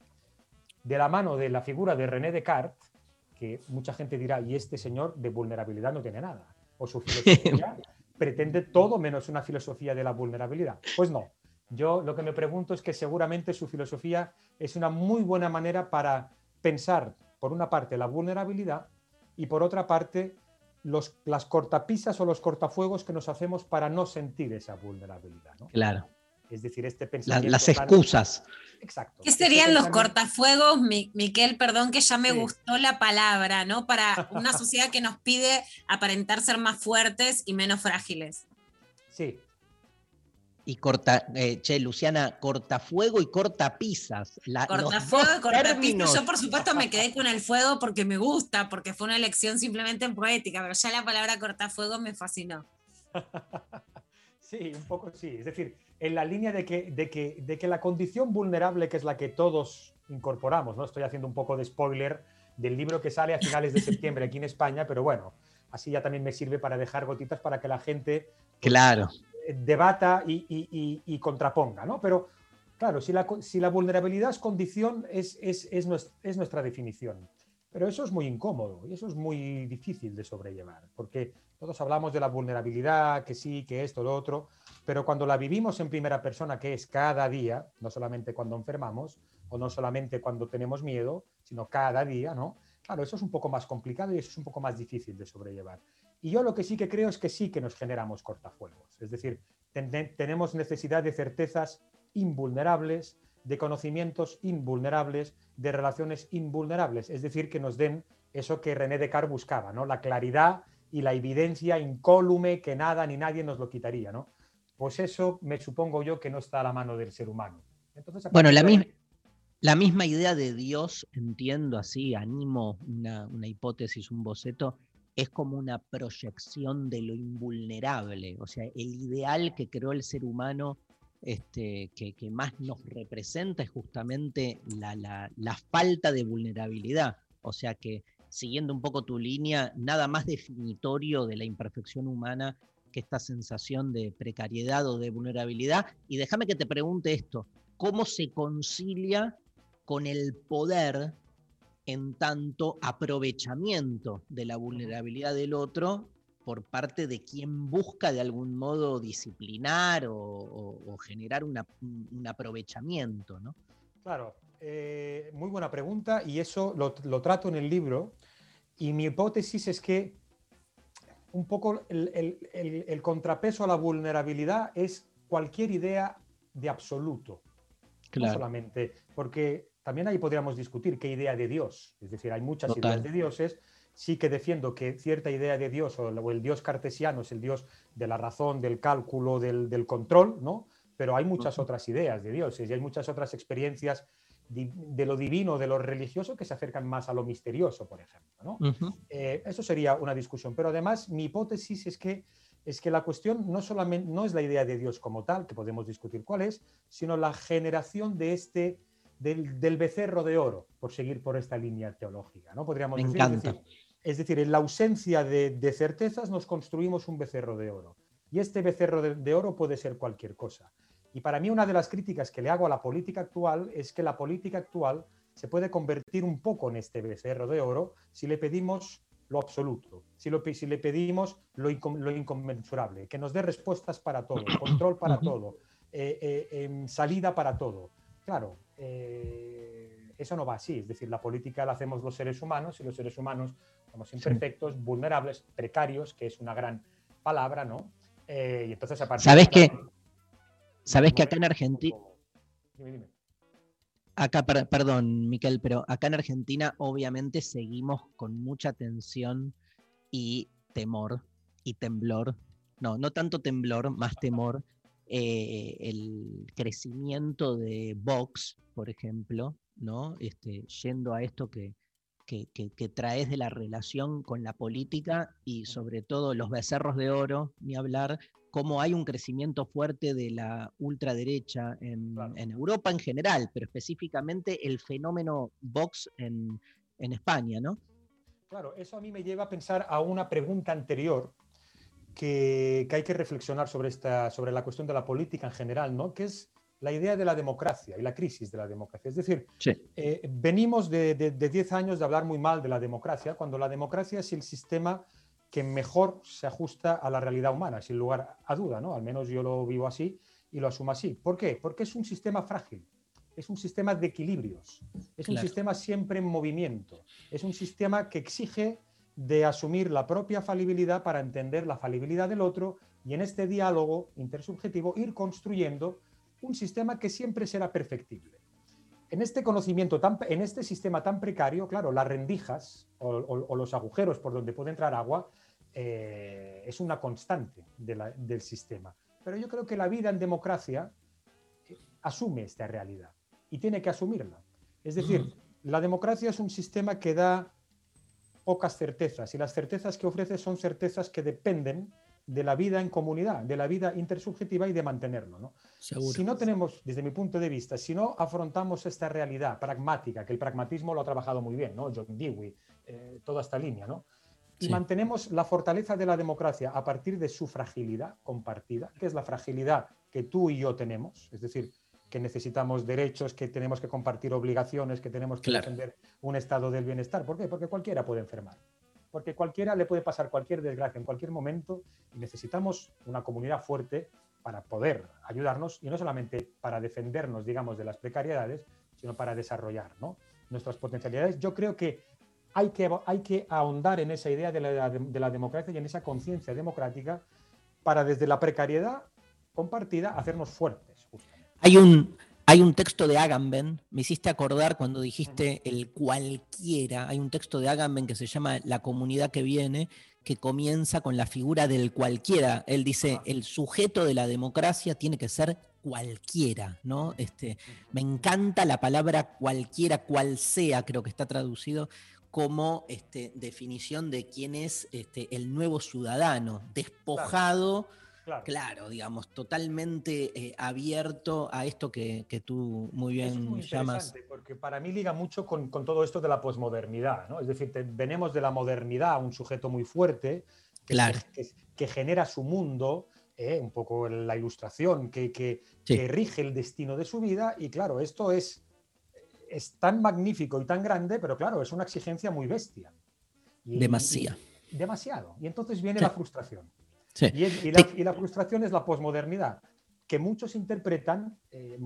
de la mano de la figura de René Descartes, que mucha gente dirá, y este señor de vulnerabilidad no tiene nada, o su filosofía pretende todo menos una filosofía de la vulnerabilidad. Pues no, yo lo que me pregunto es que seguramente su filosofía es una muy buena manera para pensar, por una parte, la vulnerabilidad y por otra parte, los, las cortapisas o los cortafuegos que nos hacemos para no sentir esa vulnerabilidad. ¿no? Claro. Es decir, este La- pensamiento. las tan- excusas. Exacto. ¿Qué Este serían los pensamiento- cortafuegos, Mi- Miquel? Perdón que ya me Sí. gustó la palabra, ¿no? Para una sociedad que nos pide aparentar ser más fuertes y menos frágiles. Sí, Y corta, eh, che, Luciana, cortafuego y cortapisas. La- los Cortafuego y cortapista. términos. Yo, por supuesto, me quedé con el fuego porque me gusta, porque fue una elección simplemente poética, pero ya la palabra cortafuego me fascinó. Sí, un poco sí. Es decir, en la línea de que, de que, de que la condición vulnerable, que es la que todos incorporamos, ¿no? Estoy haciendo un poco de spoiler del libro que sale a finales de septiembre aquí en España, pero bueno, así ya también me sirve para dejar gotitas para que la gente Claro. eh, debata y, y- y- y contraponga, ¿no? Pero claro, si la, co- si la vulnerabilidad es condición, es, es, es nues- es nuestra definición. Pero eso es muy incómodo y eso es muy difícil de sobrellevar, porque todos hablamos de la vulnerabilidad, que sí, que esto, lo otro, pero cuando la vivimos en primera persona, que es cada día, no solamente cuando enfermamos o no solamente cuando tenemos miedo, sino cada día, ¿no? Claro, eso es un poco más complicado y eso es un poco más difícil de sobrellevar. Y yo lo que sí que creo es que sí que nos generamos cortafuegos. Es decir, ten- ten- tenemos necesidad de certezas invulnerables, de conocimientos invulnerables, de relaciones invulnerables. Es decir, que nos den eso que René Descartes buscaba, ¿no? La claridad y la evidencia incólume que nada ni nadie nos lo quitaría, ¿no? Pues eso me supongo yo que no está a la mano del ser humano. Entonces, Bueno, la, de misma idea de Dios, entiendo así, animo una, una hipótesis, un boceto, es como una proyección de lo invulnerable, o sea, el ideal que creó el ser humano este, que, que más nos representa es justamente la, la- la falta de vulnerabilidad, o sea que siguiendo un poco tu línea, nada más definitorio de la imperfección humana que esta sensación de precariedad o de vulnerabilidad. Y déjame que te pregunte esto, ¿cómo se concilia con el poder en tanto aprovechamiento de la vulnerabilidad del otro por parte de quien busca de algún modo disciplinar o, o- o generar una- un aprovechamiento, ¿no? Claro, eh, muy buena pregunta y eso lo, lo trato en el libro y mi hipótesis es que un poco el, el- el- el contrapeso a la vulnerabilidad es cualquier idea de absoluto, no Claro. solamente, porque también ahí podríamos discutir qué idea de Dios, es decir, hay muchas Total. ideas de dioses, sí que defiendo que cierta idea de Dios o el, Dios cartesiano es el Dios de la razón, del cálculo, del, del control, ¿no? Pero hay muchas otras ideas de dioses y hay muchas otras experiencias de lo divino, de lo religioso, que se acercan más a lo misterioso, por ejemplo, ¿no? Eh, eso sería una discusión. Pero además, mi hipótesis es que, es que la cuestión no solamente no es la idea de Dios como tal, que podemos discutir cuál es, sino la generación de este, del, del becerro de oro, por seguir por esta línea teológica. ¿no? Podríamos Me decir, encanta. Es decir, es decir, en la ausencia de, de certezas nos construimos un becerro de oro. Y este becerro de, de oro puede ser cualquier cosa. Y para mí una de las críticas que le hago a la política actual es que la política actual se puede convertir un poco en este becerro de oro si le pedimos lo absoluto, si, lo pe- si le pedimos lo, incom- lo inconmensurable, que nos dé respuestas para todo, control para todo, eh, eh, em, salida para todo. Claro, eh, eso no va así, es decir, la política la hacemos los seres humanos y los seres humanos somos imperfectos, vulnerables, precarios, que es una gran palabra, ¿no? Eh, y entonces a partir ¿Sabes de que, sabes que acá en Argentina, acá, per- perdón, Miquel, pero acá en Argentina obviamente seguimos con mucha tensión y temor y temblor. No, no tanto temblor, más temor. eh, el crecimiento de Vox, por ejemplo, ¿no? Este, yendo a esto que, que, que- que traes de la relación con la política y sobre todo los becerros de oro, ni hablar, cómo hay un crecimiento fuerte de la ultraderecha en, en Europa en general, pero específicamente el fenómeno Vox en, en España, ¿no? Claro, eso a mí me lleva a pensar a una pregunta anterior que, que hay que reflexionar sobre, esta, sobre la cuestión de la política en general, ¿no? que es la idea de la democracia y la crisis de la democracia. Es decir, eh, venimos de 10 años de hablar muy mal de la democracia, cuando la democracia es el sistema que mejor se ajusta a la realidad humana, sin lugar a duda, ¿no? Al menos yo lo vivo así y lo asumo así. ¿Por qué? Porque es un sistema frágil, es un sistema de equilibrios, es un sistema siempre en movimiento, es un sistema que exige de asumir la propia falibilidad para entender la falibilidad del otro y en este diálogo intersubjetivo ir construyendo un sistema que siempre será perfectible. En este conocimiento, tan, en este sistema tan precario, claro, las rendijas o, o- o los agujeros por donde puede entrar agua eh, es una constante de la- del sistema. Pero yo creo que la vida en democracia eh, asume esta realidad y tiene que asumirla. Es decir, la democracia es un sistema que da pocas certezas y las certezas que ofrece son certezas que dependen de la vida en comunidad, de la vida intersubjetiva y de mantenerlo. Si no tenemos, desde mi punto de vista, si no afrontamos esta realidad pragmática, que el pragmatismo lo ha trabajado muy bien, ¿no? John Dewey, eh, toda esta línea, ¿no? Y Sí. mantenemos la fortaleza de la democracia a partir de su fragilidad compartida, que es la fragilidad que tú y yo tenemos, es decir, que necesitamos derechos, que tenemos que compartir obligaciones, que tenemos que Claro. defender un estado del bienestar. ¿Por qué? Porque cualquiera puede enfermar. Porque cualquiera le puede pasar cualquier desgracia en cualquier momento y necesitamos una comunidad fuerte para poder ayudarnos y no solamente para defendernos, digamos, de las precariedades, sino para desarrollar ¿no? nuestras potencialidades. Yo creo que hay que, hay que ahondar en esa idea de la, de la democracia y en esa conciencia democrática para desde la precariedad compartida hacernos fuertes. Hay un, hay un texto de Agamben, me hiciste acordar cuando dijiste el cualquiera, hay un texto de Agamben que se llama La comunidad que viene, que comienza con la figura del cualquiera. Él dice, el sujeto de la democracia tiene que ser cualquiera, ¿no? Este, me encanta la palabra cualquiera, cual sea, creo que está traducido como este, definición de quién es este, el nuevo ciudadano, despojado. Claro. Claro, digamos, totalmente eh, abierto a esto que, que tú muy Eso es bien muy llamas. interesante porque para mí liga mucho con, con todo esto de la posmodernidad, ¿no? Es decir, te- venimos de la modernidad, un sujeto muy fuerte que, Claro. que- que genera su mundo, ¿eh? un poco la ilustración Sí. que rige el destino de su vida y claro, esto es, es tan magnífico y tan grande, pero claro, es una exigencia muy bestia. Y- Demasiado. y- demasiado. Y entonces viene Sí. la frustración. Sí. Y, es- la, y la frustración es la posmodernidad, que muchos interpretan, eh,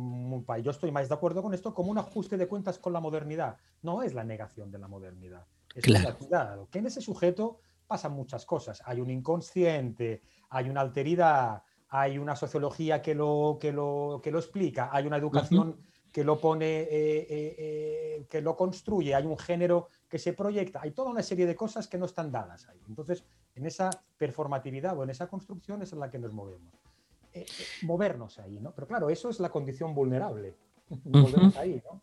yo estoy más de acuerdo con esto, como un ajuste de cuentas con la modernidad. No es la negación de la modernidad, es Claro. cuidado, que en ese sujeto pasan muchas cosas. Hay un inconsciente, hay una alteridad, hay una sociología que lo, que lo, que lo explica, hay una educación que lo pone, eh, eh, eh, que lo construye, hay un género que se proyecta, hay toda una serie de cosas que no están dadas ahí. Entonces, en esa performatividad o en esa construcción es en la que nos movemos. Movernos ahí, ¿no? Pero claro, eso es la condición vulnerable. Volvemos Ujú. ahí, ¿no?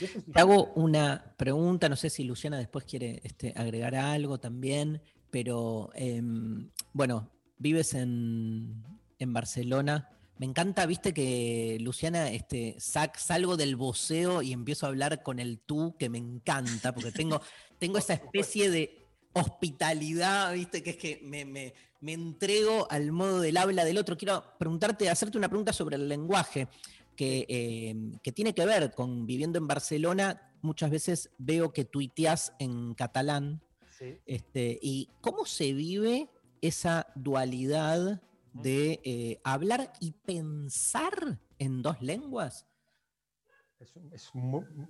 Es Te hago una pregunta, no sé si Luciana después quiere este, agregar algo también, pero em, bueno, vives en, en Barcelona. Me encanta, viste que Luciana, este, sac- salgo del voceo y empiezo a hablar con el tú, que me encanta, porque tengo, tengo esa especie de hospitalidad, viste, que es que me, me- me entrego al modo del habla del otro. Quiero preguntarte, hacerte una pregunta sobre el lenguaje que, eh, que tiene que ver con viviendo en Barcelona. Muchas veces veo que tuiteas en catalán. Sí. Este, ¿Y cómo se vive esa dualidad de eh, hablar y pensar en dos lenguas? Es,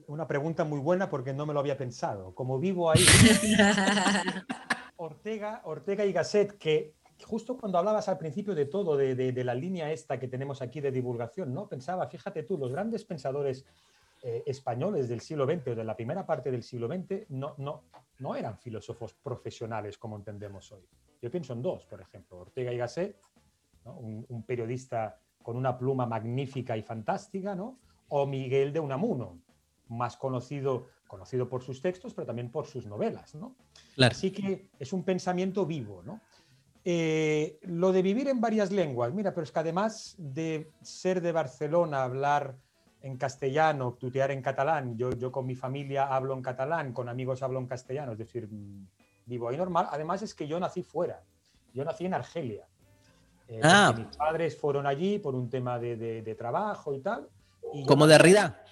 una pregunta muy buena porque no me lo había pensado. Como vivo ahí, Ortega, Ortega y Gasset, que justo cuando hablabas al principio de todo, de, de- de la línea esta que tenemos aquí de divulgación, ¿no? Pensaba, fíjate tú, los grandes pensadores eh, españoles del siglo XX o de la primera parte del siglo XX no, no, no eran filósofos profesionales como entendemos hoy. Yo pienso en dos, por ejemplo, Ortega y Gasset, ¿no? un, un periodista con una pluma magnífica y fantástica, ¿no? o Miguel de Unamuno, más conocido, conocido por sus textos, pero también por sus novelas. ¿no? Claro. Así que es un pensamiento vivo. ¿no? Eh, lo de vivir en varias lenguas, mira, pero es que además de ser de Barcelona, hablar en castellano, tutear en catalán, yo, yo con mi familia hablo en catalán, con amigos hablo en castellano, es decir, mm, vivo ahí normal. Además es que yo nací fuera, yo nací en Argelia. Eh, Ah. Mis padres fueron allí por un tema de, de- de trabajo y tal. y Como nací- Derrida.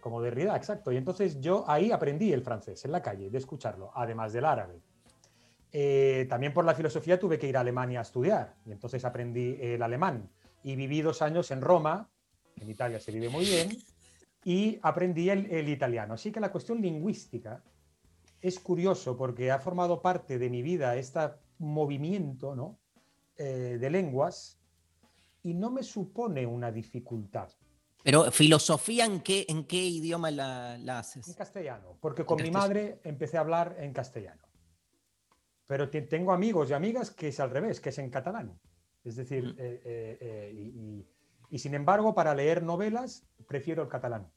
Como Derrida, exacto. Y entonces yo ahí aprendí el francés, en la calle, de escucharlo, además del árabe. Eh, también por la filosofía tuve que ir a Alemania a estudiar y entonces aprendí el alemán. Y viví dos años en Roma, en Italia se vive muy bien, y aprendí el, el italiano. Así que la cuestión lingüística es curioso porque ha formado parte de mi vida este movimiento ¿no? Eh, de lenguas y no me supone una dificultad. Pero filosofía, ¿en qué, en qué idioma la, la En haces? castellano, porque con mi madre empecé a hablar en castellano. Pero te- tengo amigos y amigas que es al revés, que es en catalán. Es decir, eh, eh, eh, y, y- y sin embargo, para leer novelas prefiero el catalán.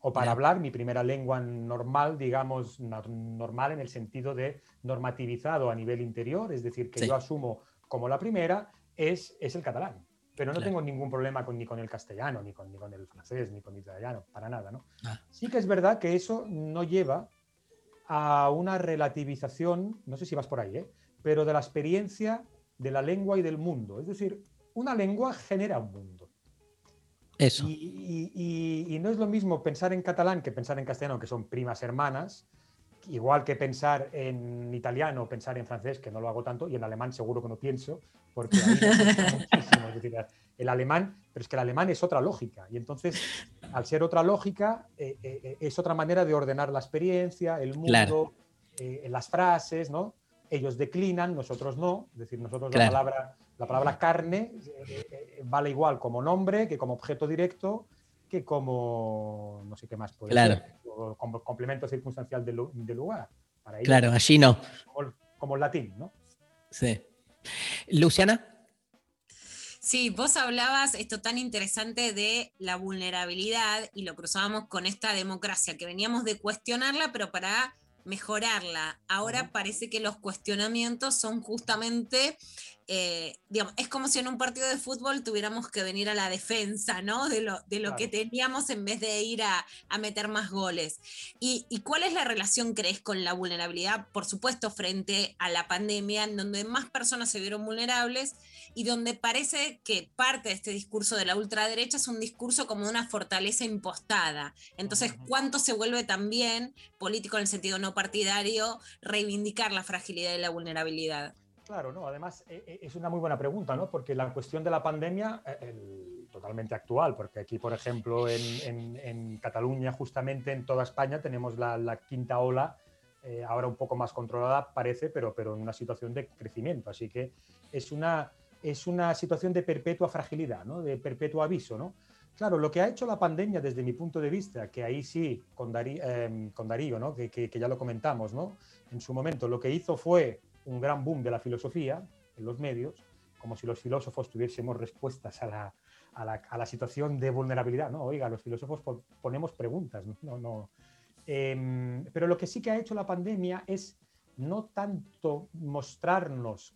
O para hablar mi primera lengua normal, digamos, no- normal en el sentido de normativizado a nivel interior, es decir, que Sí. yo asumo como la primera, es, es el catalán. Pero no Claro. tengo ningún problema con, ni con el castellano, ni con, ni con el francés, ni con el italiano, para nada, ¿no? Ah. Sí que es verdad que eso no lleva a una relativización, no sé si vas por ahí, ¿eh? pero de la experiencia de la lengua y del mundo. Es decir, una lengua genera un mundo. Eso. Y, y- y- y no es lo mismo pensar en catalán que pensar en castellano, que son primas hermanas, igual que pensar en italiano o pensar en francés, que no lo hago tanto, y en alemán seguro que no pienso, porque ahí. Es decir, el alemán, pero es que el alemán es otra lógica, y entonces, al ser otra lógica, eh, eh, eh, es otra manera de ordenar la experiencia, el mundo, Claro. eh, las frases, ¿no? Ellos declinan, nosotros no, es decir, nosotros Claro. la palabra, la palabra carne eh, eh, vale igual como nombre que como objeto directo que como no sé qué más puede Claro. ser, o como complemento circunstancial del, lu- del lugar. Para ellos, Claro, allí no. Como el latín, ¿no? Sí. Luciana. Sí, vos hablabas esto tan interesante de la vulnerabilidad y lo cruzábamos con esta democracia, que veníamos de cuestionarla, pero para mejorarla. Ahora parece que los cuestionamientos son justamente, eh, digamos, es como si en un partido de fútbol tuviéramos que venir a la defensa, ¿no? De lo, de lo que teníamos en vez de ir a, a meter más goles. ¿Y, y cuál es la relación, crees, con la vulnerabilidad? Por supuesto, frente a la pandemia, en donde más personas se vieron vulnerables y donde parece que parte de este discurso de la ultraderecha es un discurso como de una fortaleza impostada. Entonces, ¿cuánto se vuelve también político en el sentido no partidario reivindicar la fragilidad y la vulnerabilidad? Claro, no, además eh, eh, es una muy buena pregunta, ¿no? Porque la cuestión de la pandemia, eh, totalmente actual, porque aquí, por ejemplo, en, Cataluña, justamente en toda España, tenemos la, quinta ola, eh, ahora un poco más controlada, parece, pero, pero en una situación de crecimiento. Así que es una, es una situación de perpetua fragilidad, ¿no? De perpetuo aviso, ¿no? Claro, lo que ha hecho la pandemia desde mi punto de vista, que ahí sí, con, con Darío, ¿no? que, que- que ya lo comentamos, ¿no? en su momento, lo que hizo fue un gran boom de la filosofía en los medios, como si los filósofos tuviésemos respuestas a la, a la- a la situación de vulnerabilidad. No, oiga, los filósofos po- ponemos preguntas, no, no. Em, pero lo que sí que ha hecho la pandemia es no tanto mostrarnos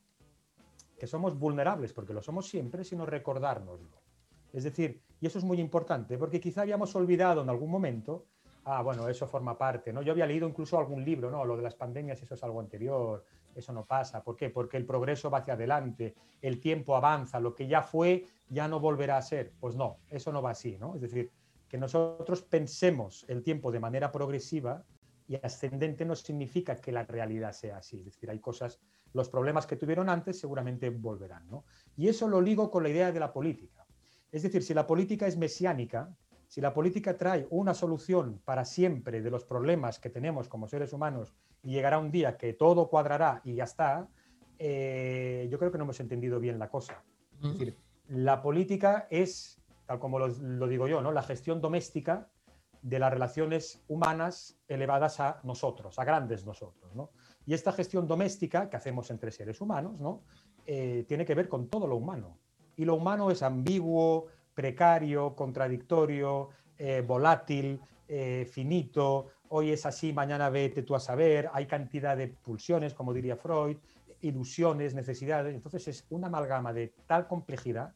que somos vulnerables, porque lo somos siempre, sino recordárnoslo. Es decir, y eso es muy importante, porque quizá habíamos olvidado en algún momento, ah, bueno, eso forma parte, ¿no? Yo había leído incluso algún libro, ¿no? Lo de las pandemias, eso es algo anterior, eso no pasa. ¿Por qué? Porque el progreso va hacia adelante, el tiempo avanza, lo que ya fue ya no volverá a ser. Pues no, eso no va así, ¿no? Es decir, que nosotros pensemos el tiempo de manera progresiva y ascendente no significa que la realidad sea así. Es decir, hay cosas, los problemas que tuvieron antes seguramente volverán, ¿no? Y eso lo ligo con la idea de la política. Es decir, si la política es mesiánica, si la política trae una solución para siempre de los problemas que tenemos como seres humanos y llegará un día que todo cuadrará y ya está, eh, yo creo que no hemos entendido bien la cosa. Es decir, la política es, tal como lo, lo digo yo, ¿no? la gestión doméstica de las relaciones humanas elevadas a nosotros, a grandes nosotros. ¿no? Y esta gestión doméstica que hacemos entre seres humanos ¿no? Eh, tiene que ver con todo lo humano. Y lo humano es ambiguo, precario, contradictorio, eh, volátil, eh, finito, hoy es así, mañana vete tú a saber, hay cantidad de pulsiones, como diría Freud, ilusiones, necesidades. Entonces es una amalgama de tal complejidad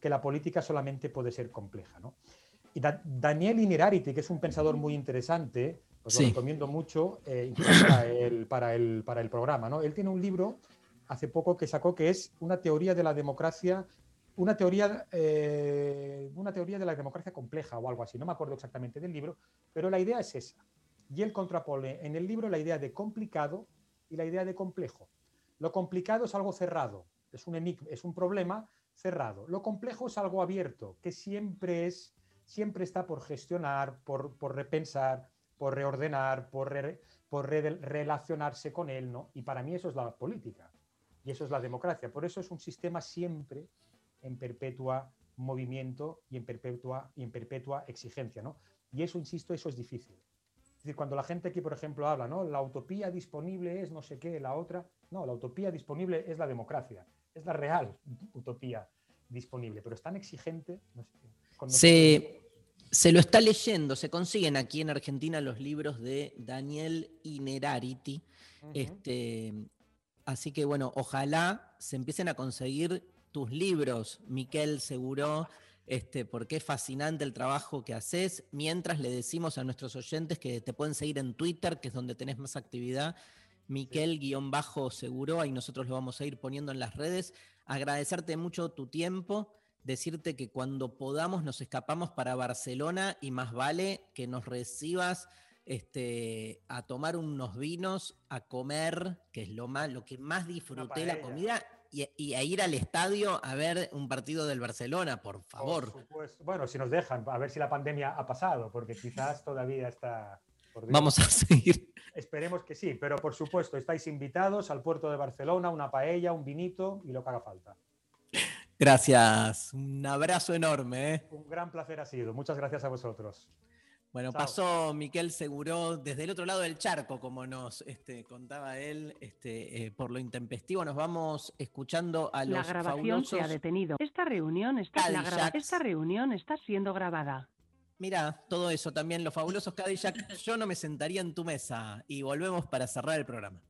que la política solamente puede ser compleja. ¿no? Y Da- Daniel Inerarity, que es un pensador muy interesante, os Sí. lo recomiendo mucho eh, para, el, para, el, para el programa. ¿no? Él tiene un libro hace poco que sacó que es una teoría de la democracia, una teoría, eh, una teoría de la democracia compleja o algo así. No me acuerdo exactamente del libro, pero la idea es esa. Y él contrapone en el libro la idea de complicado y la idea de complejo. Lo complicado es algo cerrado, es un enigma, es un problema cerrado. Lo complejo es algo abierto, que siempre es, siempre está por gestionar, por, por repensar, por reordenar, por, por re- relacionarse con él, ¿no? Y para mí eso es la política y eso es la democracia. Por eso es un sistema siempre en perpetua movimiento y en perpetua, y en perpetua exigencia, ¿no? Y eso, insisto, eso es difícil. Es decir, cuando la gente aquí, por ejemplo, habla, ¿no? La utopía disponible es no sé qué, la otra. No, la utopía disponible es la democracia, es la real utopía disponible, pero es tan exigente. no sé, con nosotros. Se, se lo está leyendo, se consiguen aquí en Argentina los libros de Daniel Inerarity. este, así que bueno, ojalá se empiecen a conseguir tus libros, Miquel Seguro. este, porque es fascinante el trabajo que haces, mientras le decimos a nuestros oyentes que te pueden seguir en Twitter, que es donde tenés más actividad, Miquel-Seguro, ahí nosotros lo vamos a ir poniendo en las redes. Agradecerte mucho tu tiempo, decirte que cuando podamos nos escapamos para Barcelona y más vale que nos recibas este, a tomar unos vinos, a comer, que es lo, más, lo que más disfruté la comida, y, y a ir al estadio a ver un partido del Barcelona, por favor. Por supuesto. Bueno, si nos dejan, a ver si la pandemia ha pasado, porque quizás todavía está. por. Vamos a seguir. Esperemos que sí, pero por supuesto, estáis invitados al puerto de Barcelona, una paella, un vinito y lo que haga falta. Gracias, un abrazo enorme. ¿eh? Un gran placer ha sido. Muchas gracias a vosotros. Bueno, Chao. pasó Miquel Seguro desde el otro lado del charco, como nos este, contaba él, este, eh, por lo intempestivo. Nos vamos escuchando a los La grabación se ha detenido. Esta reunión está, la esta reunión está siendo grabada. Mira, todo eso también, los fabulosos Cadillac. Yo no me sentaría en tu mesa. Y volvemos para cerrar el programa.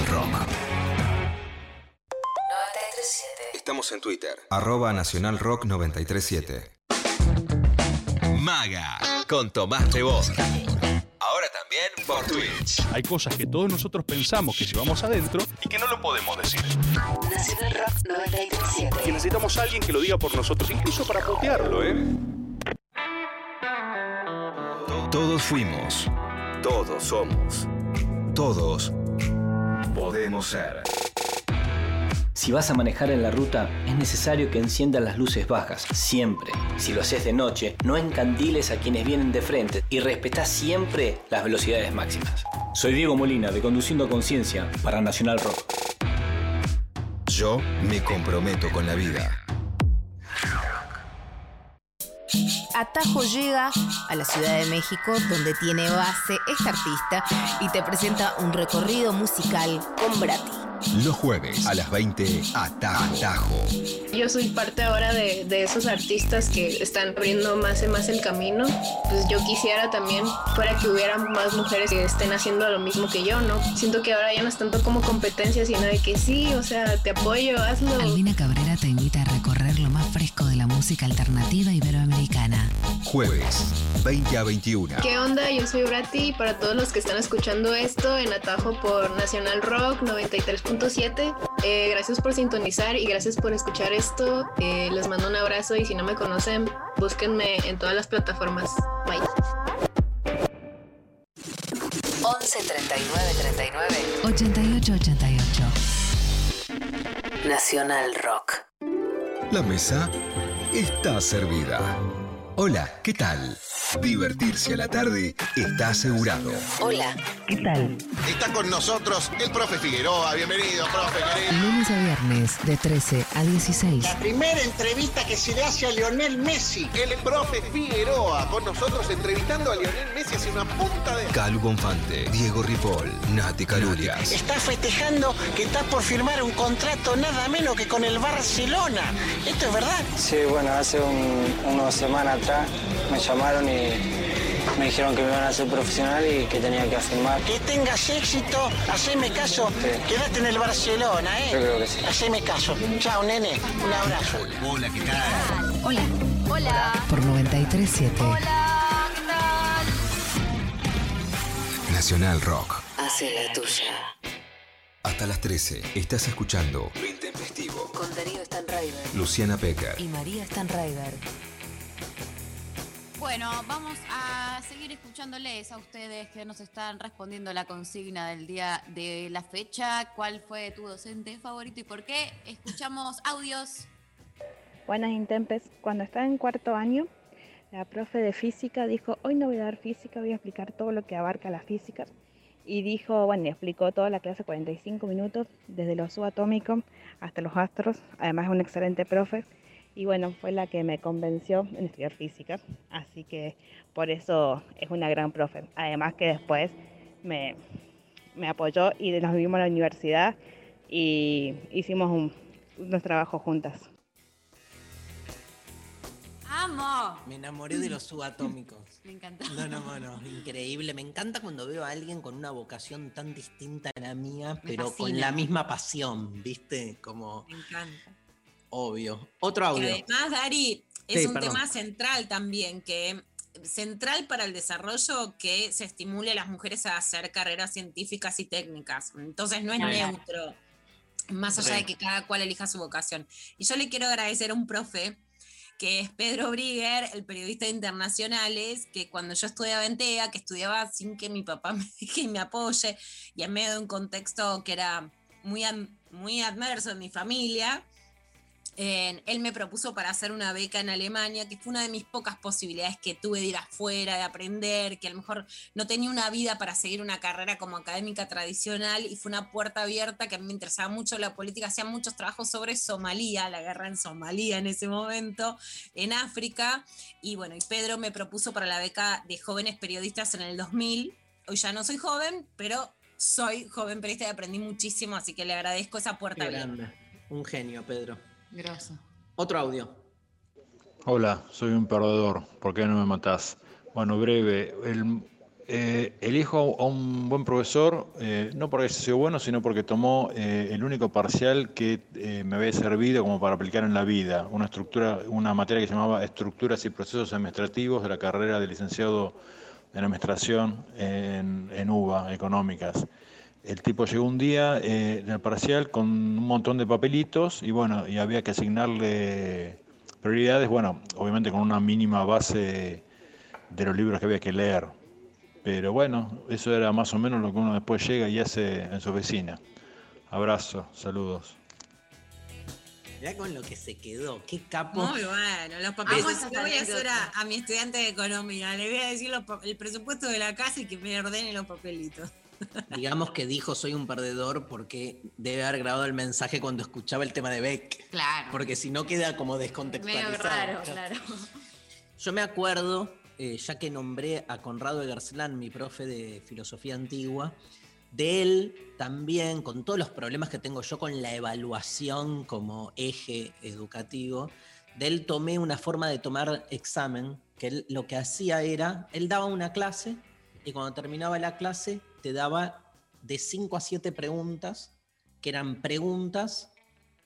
Nacional Rock. 937. Estamos en Twitter. Arroba Nacional Rock 937. Maga. Con Tomás Rebord. Ahora también por Twitch. Hay cosas que todos nosotros pensamos que llevamos adentro y que no lo podemos decir. Nacional Rock 937. Que necesitamos a alguien que lo diga por nosotros, incluso para putearlo, ¿eh? Todos fuimos. Todos somos. Todos podemos ser. Si vas a manejar en la ruta, es necesario que enciendas las luces bajas, siempre. Si lo haces de noche, no encandiles a quienes vienen de frente y respetá siempre las velocidades máximas. Soy Diego Molina, de Conduciendo Conciencia, para Nacional Rock. Yo me comprometo con la vida. Atajo llega a la Ciudad de México, donde tiene base esta artista, y te presenta un recorrido musical con Brati. Los jueves a las 20, Atajo. Atajo. Yo soy parte ahora de, de esos artistas que están abriendo más y más el camino. Pues yo quisiera también fuera que hubiera más mujeres que estén haciendo lo mismo que yo, ¿no? Siento que ahora ya no es tanto como competencia, sino de que sí, o sea, te apoyo, hazlo. Albina Cabrera te invita a recorrer lo más fresco de la música alternativa iberoamericana. Jueves, 20 a 21. ¿Qué onda? Yo soy Brati y para todos los que están escuchando esto en Atajo por Nacional Rock 93.7, eh, gracias por sintonizar y gracias por escuchar esto. Eh, les mando un abrazo y si no me conocen, búsquenme en todas las plataformas. Bye. 11 39 39 88 88. Nacional Rock. La mesa está servida. Hola, ¿qué tal? Divertirse a la tarde está asegurado. Hola, ¿qué tal? Está con nosotros el profe Figueroa. Bienvenido, profe querido. Lunes a viernes de 13 a 16. La primera entrevista que se le hace a Lionel Messi. El profe Figueroa con nosotros entrevistando a Lionel Messi hace una punta de... Calu Bonfante, Diego Ripoll, Nati Calurias. Está festejando que está por firmar un contrato nada menos que con el Barcelona. ¿Esto es verdad? Sí, bueno, hace un- unas semanas atrás me llamaron y me dijeron que me iban a hacer profesional y que tenía que firmar. Que tengas éxito, haceme caso, quédate en el Barcelona, ¿eh? Yo creo que sí. Haceme caso. Chao, nene. Un abrazo. Hola, ¿qué tal? Hola. Hola. Por 937 Hola, ¿qué tal? Nacional Rock. hace la tuya. Hasta las 13 estás escuchando Lo Intempestivo. Con Darío Stanraiver Luciana Pecker. y María Stanraiver. Bueno, vamos a seguir escuchándoles a ustedes que nos están respondiendo la consigna del día de la fecha. ¿Cuál fue tu docente favorito y por qué? Escuchamos audios. Buenas Intempes. Cuando estaba en cuarto año, la profe de física dijo, hoy no voy a dar física, voy a explicar todo lo que abarca la física. Y dijo, bueno, explicó toda la clase 45 minutos, desde lo subatómico hasta los astros. Además es un excelente profe. Y bueno, fue la que me convenció en estudiar física. Así que por eso es una gran profe. Además que después me, me apoyó y nos vimos en la universidad y hicimos un, unos trabajos juntas. ¡Amo! Me enamoré de los subatómicos. Me encantó. No, no, no, increíble. Me encanta cuando veo a alguien con una vocación tan distinta a la mía, Me pero con la misma pasión, ¿viste? Como Me encanta. Obvio. Otro audio. además, Dari, es Sí, un perdón. tema central también, que central para el desarrollo que se estimule a las mujeres a hacer carreras científicas y técnicas. Entonces no es Claro. neutro, más allá de que cada cual elija su vocación. Y yo le quiero agradecer a un profe que es Pedro Brigger, el periodista de internacionales, que cuando yo estudiaba en TEA, que estudiaba sin que mi papá me deje y me apoye, y en medio de un contexto que era muy, muy adverso en mi familia, eh, él me propuso para hacer una beca en Alemania, que fue una de mis pocas posibilidades que tuve de ir afuera, de aprender, que a lo mejor no tenía una vida para seguir una carrera como académica tradicional y fue una puerta abierta que a mí me interesaba mucho la política, hacía muchos trabajos sobre Somalia, la guerra en Somalia en ese momento, en África, y bueno, y Pedro me propuso para la beca de jóvenes periodistas en el 2000, hoy ya no soy joven, pero soy joven periodista y aprendí muchísimo, así que le agradezco esa puerta abierta. Un genio, Pedro. Grosso. Otro audio. Hola, soy un perdedor. ¿Por qué no me matás? Bueno, breve. El, eh, elijo a un buen profesor, eh, no porque haya sido bueno, sino porque tomó eh, el único parcial que eh, me había servido como para aplicar en la vida. Una estructura, una materia que se llamaba Estructuras y Procesos Administrativos de la carrera de licenciado en Administración en, en UBA, Económicas. El tipo llegó un día eh, en el parcial con un montón de papelitos y bueno, y había que asignarle prioridades, bueno, obviamente con una mínima base de los libros que había que leer. Pero bueno, eso era más o menos lo que uno después llega y hace en su oficina. Abrazo, saludos. Mirá con lo que se quedó. Qué capo. Muy bueno, los papeles. voy a hacer a, a mi estudiante de economía, le voy a decir los el presupuesto de la casa y que me ordene los papelitos. Digamos que dijo soy un perdedor porque debe haber grabado el mensaje cuando escuchaba el tema de Beck. Claro. Porque si no queda como Medio descontextualizado. raro, claro. Yo me acuerdo, eh, ya que nombré a Conrado Egersland, mi profe de filosofía antigua, de él también, con todos los problemas que tengo yo con la evaluación como eje educativo, de él tomé una forma de tomar examen, que él lo que hacía era, él daba una clase y cuando terminaba la clase te daba de 5 a 7 preguntas, que eran preguntas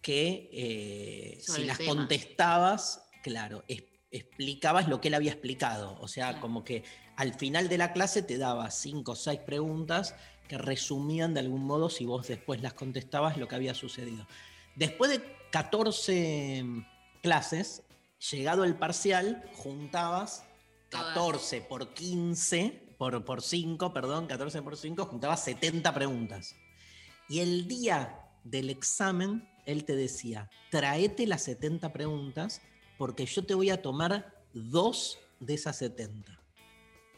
que eh, si las tema. contestabas, claro, es- explicabas lo que él había explicado. O sea, como que al final de la clase te daba 5 o 6 preguntas que resumían de algún modo, si vos después las contestabas, lo que había sucedido. Después de 14 clases, llegado el parcial, juntabas 14 por 15, por, por 5, perdón, 14 por 5, juntabas 70 preguntas. Y el día del examen, él te decía, traete las 70 preguntas porque yo te voy a tomar dos de esas 70.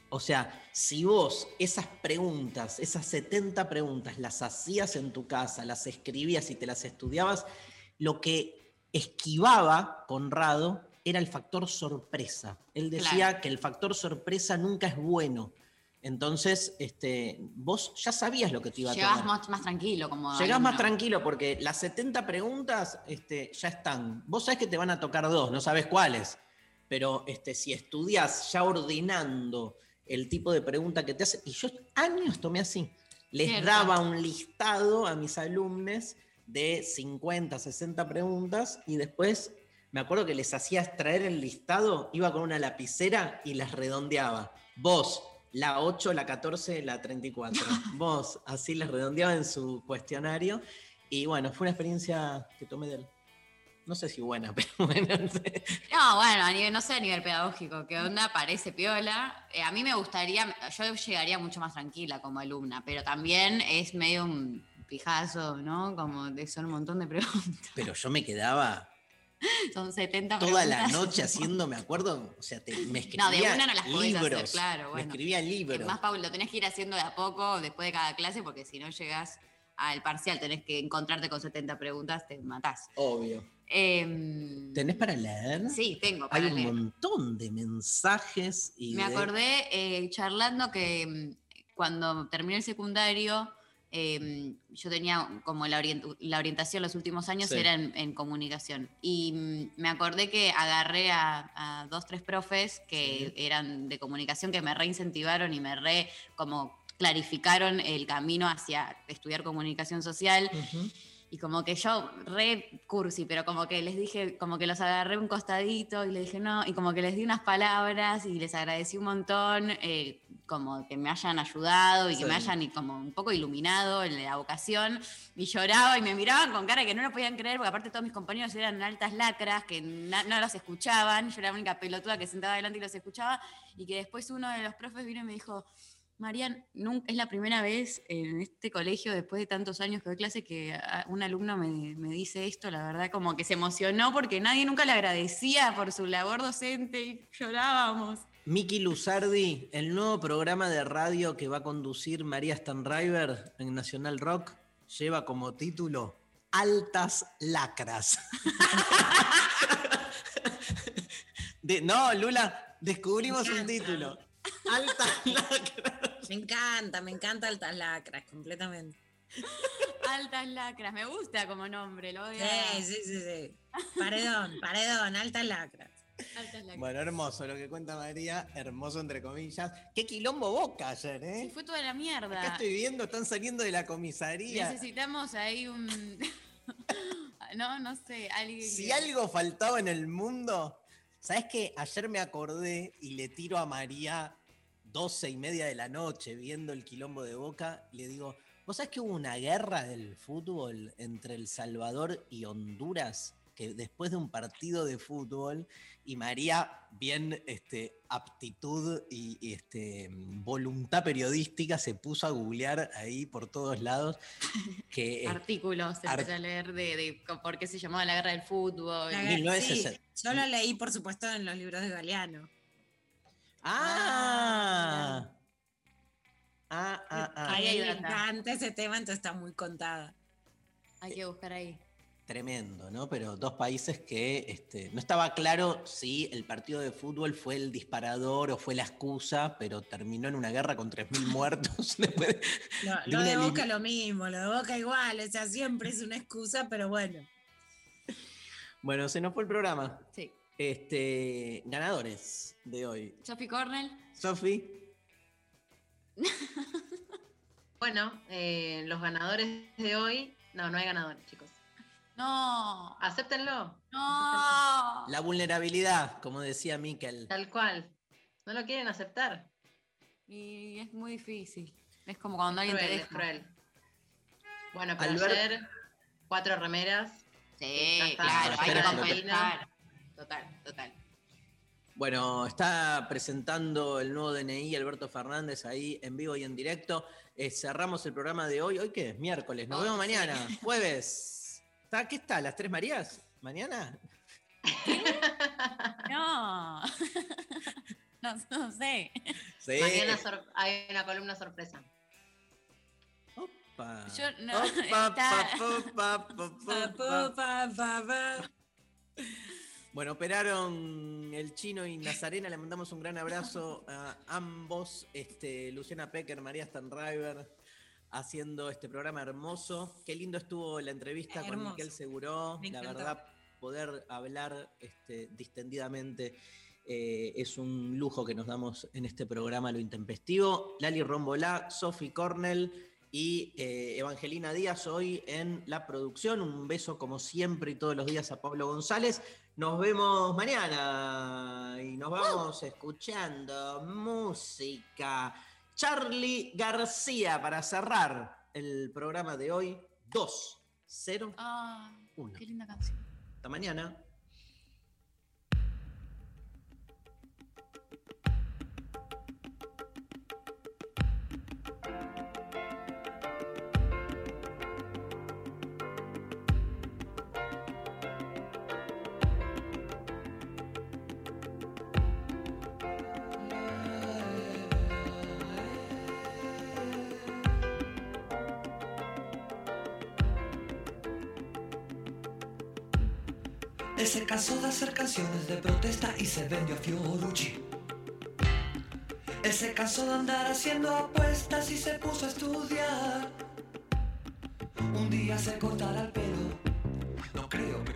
O sea, si vos esas preguntas, esas 70 preguntas, las hacías en tu casa, las escribías y te las estudiabas, lo que esquivaba Conrado era el factor sorpresa. Él decía Claro. que el factor sorpresa nunca es bueno. Entonces, este, vos ya sabías lo que te iba a Llegás tomar. más, más tranquilo, como. Llegás más tranquilo porque las 70 preguntas este, ya están. Vos sabés que te van a tocar dos, no sabes cuáles. Pero este, si estudias ya ordenando el tipo de pregunta que te hacen, y yo años tomé así, les Cierto. daba un listado a mis alumnos de 50, 60 preguntas y después me acuerdo que les hacía extraer el listado, iba con una lapicera y las redondeaba. Vos, la 8, la 14, la 34. Vos, así les redondeaba en su cuestionario. Y bueno, fue una experiencia que tomé de él. No sé si buena, pero bueno. No, bueno, a nivel, no sé a nivel pedagógico, ¿qué onda? Parece piola. Eh, a mí me gustaría, yo llegaría mucho más tranquila como alumna, pero también es medio un pijazo, ¿no? Como de son un montón de preguntas. Pero yo me quedaba Son 70 toda la noche haciendo, me acuerdo, o sea, te- me escribía No, de una no las podés hacer, libros. claro, Me bueno. escribía libros. Más, Paul, lo tenés que ir haciendo de a poco después de cada clase, porque si no llegas al parcial, tenés que encontrarte con 70 preguntas, te matás. Obvio. Em, ¿Tenés para leer? Sí, tengo para Hay un leer. montón de mensajes y Me de- acordé eh, charlando que mm, cuando terminé el secundario, eh, yo tenía como la, orient- la orientación los últimos años Sí. era en, en comunicación. Y mm, me acordé que agarré a, a dos, tres profes que eran de comunicación que me reincentivaron y me re como clarificaron el camino hacia estudiar comunicación social. Y como que yo, re cursi, pero como que les dije, como que los agarré un costadito y les dije no, y como que les di unas palabras y les agradecí un montón, eh, como que me hayan ayudado y que Sí. me hayan y como un poco iluminado en la vocación. Y lloraba y me miraban con cara que no lo podían creer, porque aparte todos mis compañeros eran altas lacras, que no los escuchaban, yo era la única pelotuda que sentaba adelante y los escuchaba, y que después uno de los profes vino y me dijo, Marian, nunca, es la primera vez en este colegio, después de tantos años que doy clase, que un alumno me, me dice esto, la verdad, como que se emocionó porque nadie nunca le agradecía por su labor docente y llorábamos. Miki Luzardi, el nuevo programa de radio que va a conducir María Stanriver en Nacional Rock, lleva como título Altas Lacras. De- no, Lula, descubrimos un título. Altas Me encanta, me encanta Altas Lacras, completamente. Altas lacras, me gusta como nombre, lo voy Sí, a... sí, sí, sí. Paredón, paredón, Altas Lacras. Bueno, hermoso lo que cuenta María, hermoso entre comillas. Qué quilombo boca ayer, ¿eh? Sí, fue toda la mierda. Acá estoy viendo, están saliendo de la comisaría. Necesitamos ahí un... no, no sé, alguien... Si algo faltaba en el mundo, ¿sabes qué? Ayer me acordé y le tiro a María 12 y media de la noche viendo el quilombo de Boca. y Le digo, ¿vos sabés que hubo una guerra del fútbol entre El Salvador y Honduras? Que después de un partido de fútbol, y María, bien este, aptitud y, y, este, voluntad periodística, se puso a googlear ahí por todos lados. Que, eh, artículos, Ar- empecé a leer de, por qué se llamaba la guerra del fútbol. La- sí, yo lo leí, por supuesto, en los libros de Galeano. ¡Ah! Ah, ah, ah. A Ahí data. encanta ese tema, entonces está muy contada. Hay que buscar ahí. Tremendo, ¿no? Pero dos países que este, no estaba claro si el partido de fútbol fue el disparador o fue la excusa, pero terminó en una guerra con 3.000 muertos. después de- Lo, de lo Boca lo mismo, lo de Boca igual, o sea, siempre es una excusa, pero bueno. Bueno, se nos fue el programa. Sí. Este, ganadores de hoy. Sophie Cornell. Sofi, Bueno, eh, los ganadores de hoy. No, no hay ganadores, chicos. No. Acéptenlo. No. la vulnerabilidad, como decía Miquel. Tal cual. No lo quieren aceptar. Y es muy difícil. Es como cuando alguien Cruel, te es deja. cruel. Bueno, pero Albert- ayer, cuatro remeras. Sí, claro, hay que. Total, total. Bueno, está presentando el nuevo DNI Alberto Fernández ahí en vivo y en directo. Eh, cerramos el programa de hoy. ¿Hoy qué es? Miércoles. Nos Hoy, vemos sí. mañana, jueves. ¿Está, ¿Qué está? ¿Las Tres Marías? ¿Mañana? No. no, no sé. Sí. Mañana sor- hay una columna sorpresa. Pa. Yo no. Opa. Bueno, operaron el chino y Nazarena, le mandamos un gran abrazo a ambos, este, Luciana Pecker, María Stanriver, haciendo este programa hermoso. Qué lindo estuvo la entrevista con. Miquel Seguró, Me la encantó. verdad, poder hablar este, distendidamente eh, es un lujo que nos damos en este programa Lo Intempestivo. Lali Rombolá, Sophie Cornell y eh, Evangelina Díaz hoy en la producción. Un beso como siempre y todos los días a Pablo González. Nos vemos mañana y nos vamos escuchando música. Charlie García para cerrar el programa de hoy. 2, 0, Ah, 1. qué linda canción. Hasta mañana. se cansó de hacer canciones de protesta y se vendió a Fiorucci. Él se cansó de andar haciendo apuestas y se puso a estudiar. Un día se cortará el pelo, no creo que